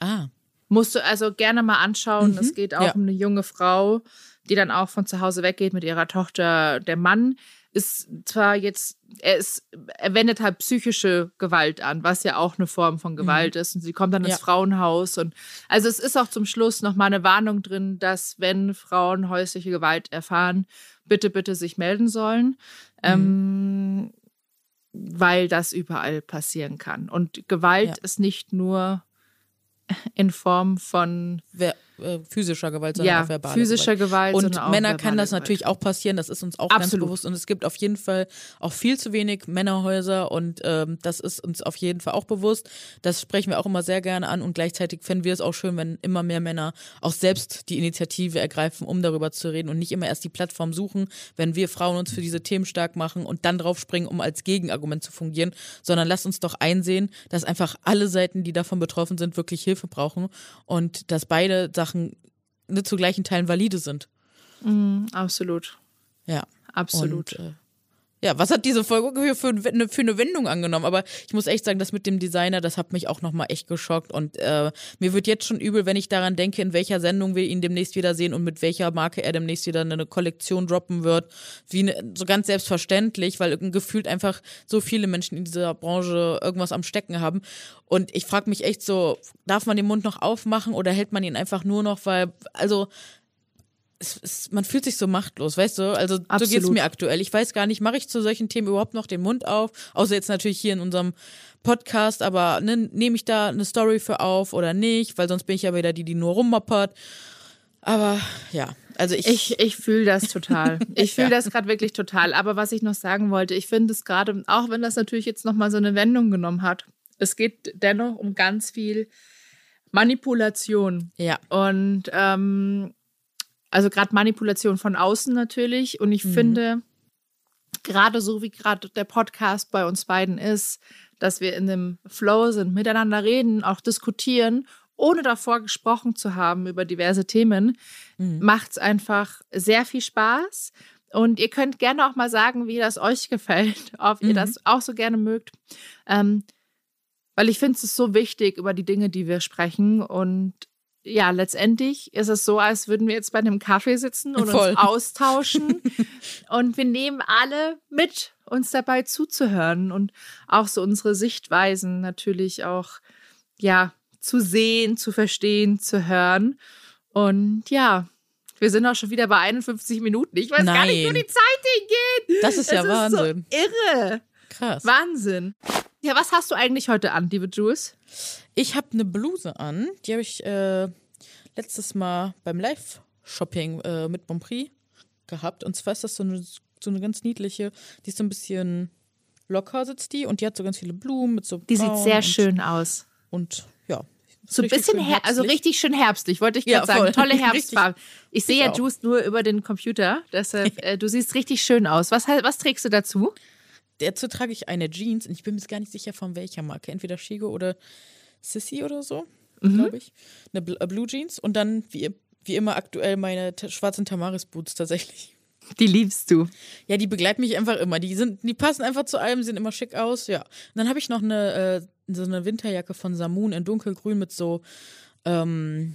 Ah, Musst du also gerne mal anschauen. Es geht auch Mhm. Ja. um eine junge Frau, die dann auch von zu Hause weggeht mit ihrer Tochter. Der Mann ist zwar jetzt, er ist, er wendet halt psychische Gewalt an, was ja auch eine Form von Gewalt ist. Und sie kommt dann ins Mhm. Ja. Frauenhaus und also es ist auch zum Schluss nochmal eine Warnung drin, dass wenn Frauen häusliche Gewalt erfahren, bitte, bitte sich melden sollen. Ähm, weil das überall passieren kann. Und Gewalt Ja. ist nicht nur in Form von wer, äh, physischer Gewalt, sondern ja, auch verbale physischer Gewalt. Und sondern auch Männer kann das Gewalt. natürlich auch passieren, das ist uns auch ganz Absolut. bewusst. Und es gibt auf jeden Fall auch viel zu wenig Männerhäuser und ähm, das ist uns auf jeden Fall auch bewusst. Das sprechen wir auch immer sehr gerne an und gleichzeitig fänden wir es auch schön, wenn immer mehr Männer auch selbst die Initiative ergreifen, um darüber zu reden und nicht immer erst die Plattform suchen, wenn wir Frauen uns für diese Themen stark machen und dann draufspringen, um als Gegenargument zu fungieren, sondern lasst uns doch einsehen, dass einfach alle Seiten, die davon betroffen sind, wirklich Hilfe brauchen und dass beide Sachen ne, zu gleichen Teilen valide sind. Mhm, absolut. Ja. Absolut. Und, äh, ja, was hat diese Folge für, eine, für eine Wendung angenommen? Aber ich muss echt sagen, das mit dem Designer, das hat mich auch nochmal echt geschockt. Und äh, mir wird jetzt schon übel, wenn ich daran denke, in welcher Sendung wir ihn demnächst wieder sehen und mit welcher Marke er demnächst wieder eine Kollektion droppen wird. Wie ne, so ganz selbstverständlich, weil gefühlt einfach so viele Menschen in dieser Branche irgendwas am Stecken haben. Und ich frage mich echt so, darf man den Mund noch aufmachen oder hält man ihn einfach nur noch, weil, also es, es, man fühlt sich so machtlos, weißt du? Also Absolut. so geht's mir aktuell. Ich weiß gar nicht, mache ich zu solchen Themen überhaupt noch den Mund auf? Außer jetzt natürlich hier in unserem Podcast, aber ne, nehme ich da eine Story für auf oder nicht? Weil sonst bin ich ja wieder die, die nur rummoppert. Aber ja, also ich. Ich, ich fühle das total. Ich fühle ja. das gerade wirklich total. Aber was ich noch sagen wollte, ich finde es gerade, auch wenn das natürlich jetzt nochmal so eine Wendung genommen hat, es geht dennoch um ganz viel Manipulation. Ja. Und ähm, also gerade Manipulation von außen natürlich. Und ich mhm. finde, gerade so wie gerade der Podcast bei uns beiden ist, dass wir in dem Flow sind, miteinander reden, auch diskutieren, ohne davor gesprochen zu haben über diverse Themen, mhm. macht es einfach sehr viel Spaß. Und ihr könnt gerne auch mal sagen, wie das euch gefällt, ob ihr mhm. das auch so gerne mögt. Ähm, weil ich finde es so wichtig über die Dinge, die wir sprechen. Und ja, letztendlich ist es so, als würden wir jetzt bei einem Kaffee sitzen und Voll. uns austauschen. und wir nehmen alle mit, uns dabei zuzuhören und auch so unsere Sichtweisen natürlich auch, ja, zu sehen, zu verstehen, zu hören. Und ja, wir sind auch schon wieder bei 51 Minuten. Ich weiß Nein. gar nicht, wo die Zeit hingeht. Das ist ja das Wahnsinn. Ist so irre. Krass. Wahnsinn. Ja, was hast du eigentlich heute an, liebe Jules? Ich habe eine Bluse an, die habe ich äh, letztes Mal beim Live-Shopping äh, mit Bonprix gehabt. Und zwar ist das so eine, so eine ganz niedliche, die ist so ein bisschen locker sitzt die und die hat so ganz viele Blumen mit so Die sieht sehr schön aus. Und ja, so ein bisschen, her also richtig schön herbstlich, wollte ich gerade ja, sagen. Tolle Herbstfarben. Ich sehe ja Juice nur über den Computer, deshalb, äh, du siehst richtig schön aus. Was, was trägst du dazu? Dazu trage ich eine Jeans und ich bin mir gar nicht sicher von welcher Marke. Entweder Shigo oder Sissy oder so, mhm. glaube ich. Eine äh, Blue Jeans und dann wie, wie immer aktuell meine schwarzen Tamaris Boots tatsächlich. Die liebst du. Ja, die begleiten mich einfach immer. Die sind, die passen einfach zu allem, sehen immer schick aus. Ja. Und dann habe ich noch eine, äh, so eine Winterjacke von Samun in dunkelgrün mit so ähm,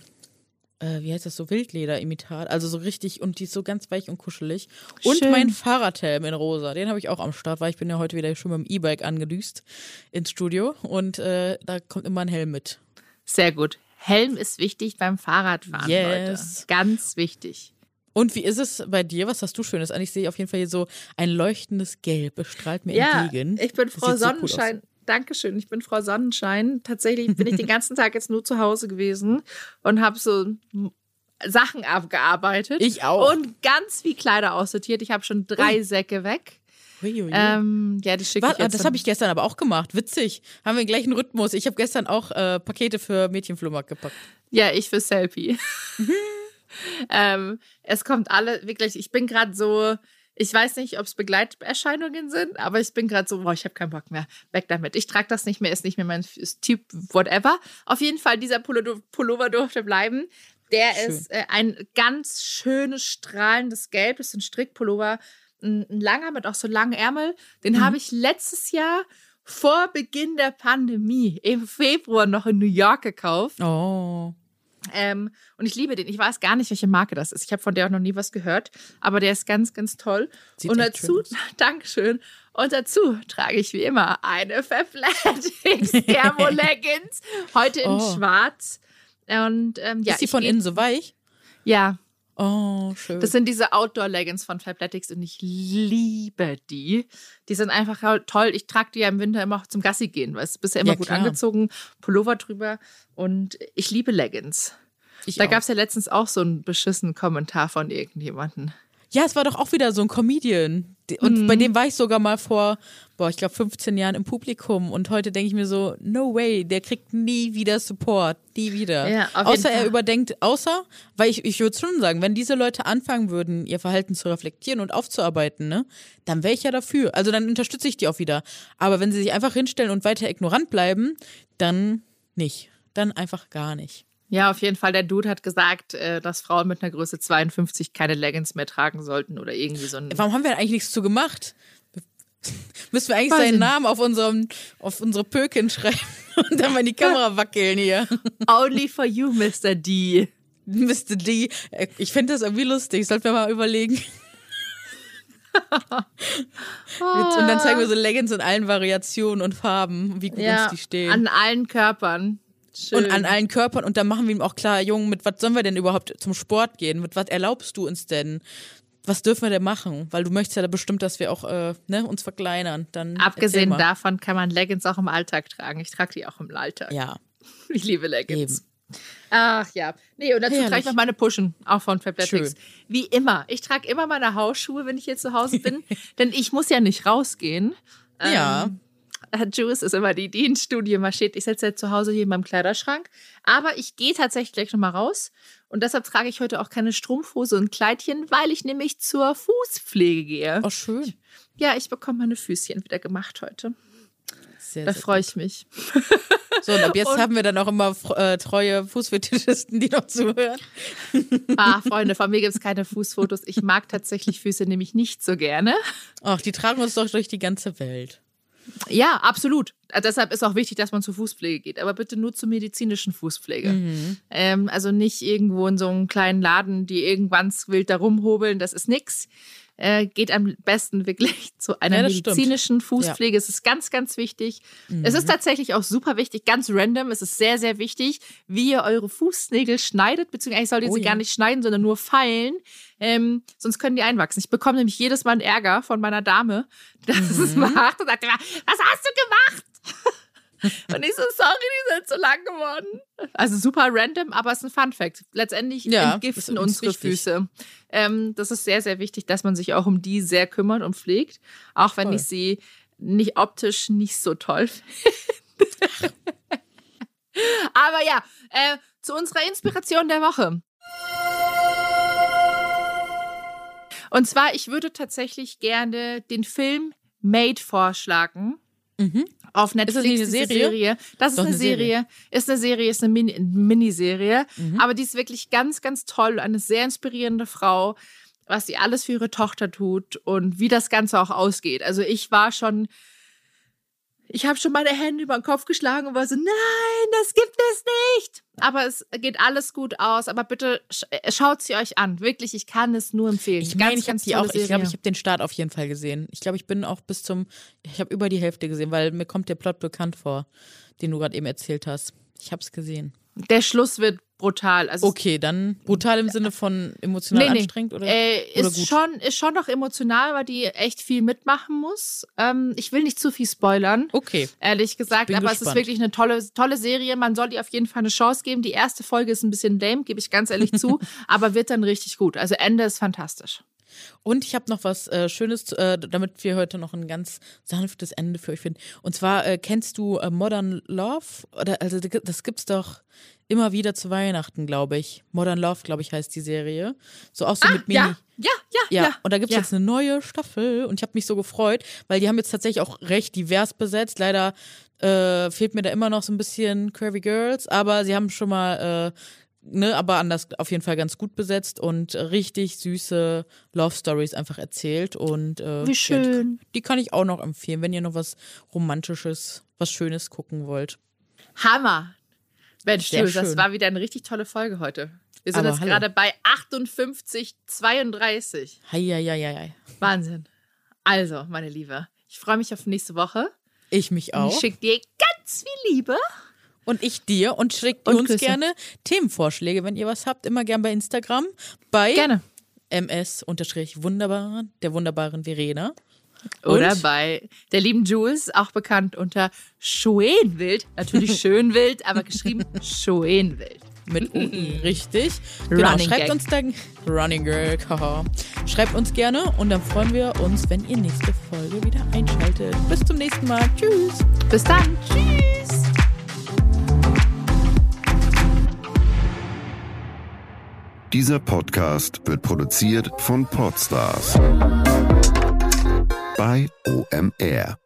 äh, wie heißt das, so Wildleder-Imitat. Also so richtig, und die ist so ganz weich und kuschelig. Und Schön. mein Fahrradhelm in rosa, den habe ich auch am Start, weil ich bin ja heute wieder schon mit dem E-Bike angedüst ins Studio und äh, da kommt immer ein Helm mit. Sehr gut. Helm ist wichtig beim Fahrradfahren, yes. Leute. Ganz wichtig. Und wie ist es bei dir? Was hast du Schönes an? Ich sehe auf jeden Fall hier so ein leuchtendes Gelb, bestrahlt mir ja, entgegen. Ich bin Frau Sonnenschein. So Dankeschön, ich bin Frau Sonnenschein. Tatsächlich bin ich den ganzen Tag jetzt nur zu Hause gewesen und habe so Sachen abgearbeitet. Ich auch. Und ganz wie Kleider aussortiert. Ich habe schon drei Ui. Säcke weg. Ähm, ja, die schicke ich jetzt. Das habe ich gestern aber auch gemacht. Witzig. Haben wir den gleichen Rhythmus. Ich habe gestern auch äh, Pakete für Mädchenflohmarkt gepackt. Ja, ich für Selfie. ähm, es kommt alle, wirklich, ich bin gerade so ich weiß nicht, ob es Begleiterscheinungen sind, aber ich bin gerade so, boah, ich habe keinen Bock mehr. Weg damit. Ich trage das nicht mehr, ist nicht mehr mein Typ, whatever. Auf jeden Fall, dieser Pullover durfte bleiben. Der Schön. ist äh, ein ganz schönes, strahlendes Gelb. Das ist ein Strickpullover. Ein, ein langer mit auch so langen Ärmel. Den mhm. habe ich letztes Jahr vor Beginn der Pandemie im Februar noch in New York gekauft. Oh. Ähm, und ich liebe den. Ich weiß gar nicht, welche Marke das ist. Ich habe von der auch noch nie was gehört, aber der ist ganz, ganz toll. Sieht und dazu, Dankeschön. Und dazu trage ich wie immer eine Fabletics Thermo Leggings. Heute in oh. Schwarz. Und ähm, ja, ist die von innen so weich? Ja. Oh, schön. Das sind diese Outdoor-Leggings von Fabletics und ich liebe die. Die sind einfach toll. Ich trage die ja im Winter immer auch zum Gassi gehen, weil es bisher immer ja, gut angezogen, Pullover drüber und ich liebe Leggings. Ich da gab es ja letztens auch so einen beschissenen Kommentar von irgendjemandem. Ja, es war doch auch wieder so ein Comedian. Und mhm. bei dem war ich sogar mal vor, boah, ich glaube 15 Jahren im Publikum. Und heute denke ich mir so, no way, der kriegt nie wieder Support. Nie wieder. Ja, außer er überdenkt, außer, weil ich, ich würde schon sagen, wenn diese Leute anfangen würden, ihr Verhalten zu reflektieren und aufzuarbeiten, ne, dann wäre ich ja dafür. Also dann unterstütze ich die auch wieder. Aber wenn sie sich einfach hinstellen und weiter ignorant bleiben, dann nicht. Dann einfach gar nicht. Ja, auf jeden Fall. Der Dude hat gesagt, äh, dass Frauen mit einer Größe 52 keine Leggings mehr tragen sollten oder irgendwie so ein. Warum haben wir eigentlich nichts zu gemacht? Müssen wir eigentlich Weiß seinen Namen auf unserem, auf unsere Pöken schreiben und dann mal in die Kamera wackeln hier. Only for you, Mr. D. Mr. D. Ich finde das irgendwie lustig. Sollten wir mal überlegen. und dann zeigen wir so Leggings in allen Variationen und Farben, wie gut ja, uns die stehen. An allen Körpern. Schön. Und an allen Körpern. Und dann machen wir ihm auch klar, Jungen, mit was sollen wir denn überhaupt zum Sport gehen? Mit was erlaubst du uns denn? Was dürfen wir denn machen? Weil du möchtest ja da bestimmt, dass wir auch äh, ne, uns verkleinern. Dann Abgesehen davon kann man Leggings auch im Alltag tragen. Ich trage die auch im Alltag. Ja. Ich liebe Leggings. Eben. Ach ja. Nee, und dazu trage ich noch meine Pushen, auch von Fabletics. Wie immer. Ich trage immer meine Hausschuhe, wenn ich hier zu Hause bin, denn ich muss ja nicht rausgehen. Ja. Ähm, Juice ist immer die, die ins Studio marschiert. Ich sitze ja zu Hause hier in meinem Kleiderschrank. Aber ich gehe tatsächlich gleich nochmal raus. Und deshalb trage ich heute auch keine Strumpfhose und Kleidchen, weil ich nämlich zur Fußpflege gehe. Oh, schön. Ja, ich bekomme meine Füßchen wieder gemacht heute. Sehr, da freue ich mich. So, und ab jetzt und haben wir dann auch immer äh, treue Fußfetischisten, die noch zuhören. Ah, Freunde, von mir gibt es keine Fußfotos. Ich mag tatsächlich Füße nämlich nicht so gerne. Ach, die tragen uns doch durch die ganze Welt. Ja, absolut. Äh, deshalb ist auch wichtig, dass man zur Fußpflege geht, aber bitte nur zur medizinischen Fußpflege. Mhm. Ähm, also nicht irgendwo in so einem kleinen Laden, die irgendwann wild da rumhobeln, das ist nix äh, geht am besten wirklich zu einer ja, medizinischen stimmt. Fußpflege. Ja. Es ist ganz, ganz wichtig. Mhm. Es ist mhm. tatsächlich auch super wichtig, ganz random. Es ist sehr, sehr wichtig, wie ihr eure Fußnägel schneidet, beziehungsweise eigentlich solltet ihr oh, sie ja. gar nicht schneiden, sondern nur feilen. Ähm, sonst können die einwachsen. Ich bekomme nämlich jedes Mal einen Ärger von meiner Dame, dass mhm. es macht und sagt immer, was hast du gemacht? Und ich so, sorry, die sind zu lang geworden. Also super random, aber es ist ein Fun Fact. Letztendlich ja, entgiften unsere wichtig. Füße. Ähm, das ist sehr, sehr wichtig, dass man sich auch um die sehr kümmert und pflegt. Auch wenn Voll. ich sie nicht optisch nicht so toll finde. aber ja, äh, zu unserer Inspiration der Woche. Und zwar, ich würde tatsächlich gerne den Film Made vorschlagen. Mhm. Auf Netflix. Ist das eine Serie? Serie? Das ist Doch, eine, Serie. Serie. Ist eine Serie, ist eine Min Miniserie. Mhm. Aber die ist wirklich ganz, ganz toll. Eine sehr inspirierende Frau, was sie alles für ihre Tochter tut und wie das Ganze auch ausgeht. Also ich war schon ich habe schon meine Hände über den Kopf geschlagen und war so, nein, das gibt es nicht. Aber es geht alles gut aus. Aber bitte äh, schaut sie euch an. Wirklich, ich kann es nur empfehlen. Ich meine, ich habe die auch. Ich glaube, ich habe den Start auf jeden Fall gesehen. Ich glaube, ich bin auch bis zum. Ich habe über die Hälfte gesehen, weil mir kommt der Plot bekannt vor, den du gerade eben erzählt hast. Ich habe es gesehen. Der Schluss wird brutal. Also okay, dann brutal im Sinne von emotional nee, anstrengend oder? Äh, oder ist gut? schon ist schon noch emotional, weil die echt viel mitmachen muss. Ähm, ich will nicht zu viel spoilern. Okay. Ehrlich gesagt, aber gespannt. es ist wirklich eine tolle tolle Serie. Man soll ihr auf jeden Fall eine Chance geben. Die erste Folge ist ein bisschen lame, gebe ich ganz ehrlich zu, aber wird dann richtig gut. Also Ende ist fantastisch. Und ich habe noch was äh, Schönes, äh, damit wir heute noch ein ganz sanftes Ende für euch finden. Und zwar äh, kennst du äh, Modern Love? Oder also das gibt's doch immer wieder zu Weihnachten, glaube ich. Modern Love, glaube ich, heißt die Serie. So auch so ah, mit Mini. Ja, ja, ja. Ja, ja. und da gibt es ja. jetzt eine neue Staffel und ich habe mich so gefreut, weil die haben jetzt tatsächlich auch recht divers besetzt. Leider äh, fehlt mir da immer noch so ein bisschen Curvy Girls, aber sie haben schon mal äh, ne, aber anders auf jeden Fall ganz gut besetzt und richtig süße Love Stories einfach erzählt und äh, wie schön. Die, kann ich auch noch empfehlen, wenn ihr noch was romantisches, was Schönes gucken wollt. Hammer. Mensch, du, das war wieder eine richtig tolle Folge heute. Wir sind aber jetzt hallo. gerade bei 58, 32. Hei, hei, hei, hei. Wahnsinn. Also, meine Liebe, ich freue mich auf nächste Woche. Ich mich auch. Ich schicke dir ganz viel Liebe. Und ich dir und schickt und uns Küsse. gerne Themenvorschläge, wenn ihr was habt, immer gern bei Instagram. Bei gerne. ms-wunderbar, der wunderbaren Verena. Oder und? bei der lieben Jules, auch bekannt unter Schoenwild. Natürlich Schönwild, aber geschrieben Schoenwild. Mit UI, richtig. Genau, Running schreibt Gag. uns dann Running Gag, haha. Schreibt uns gerne und dann freuen wir uns, wenn ihr nächste Folge wieder einschaltet. Bis zum nächsten Mal. Tschüss. Bis dann. Tschüss. Dieser Podcast wird produziert von Podstars bei OMR.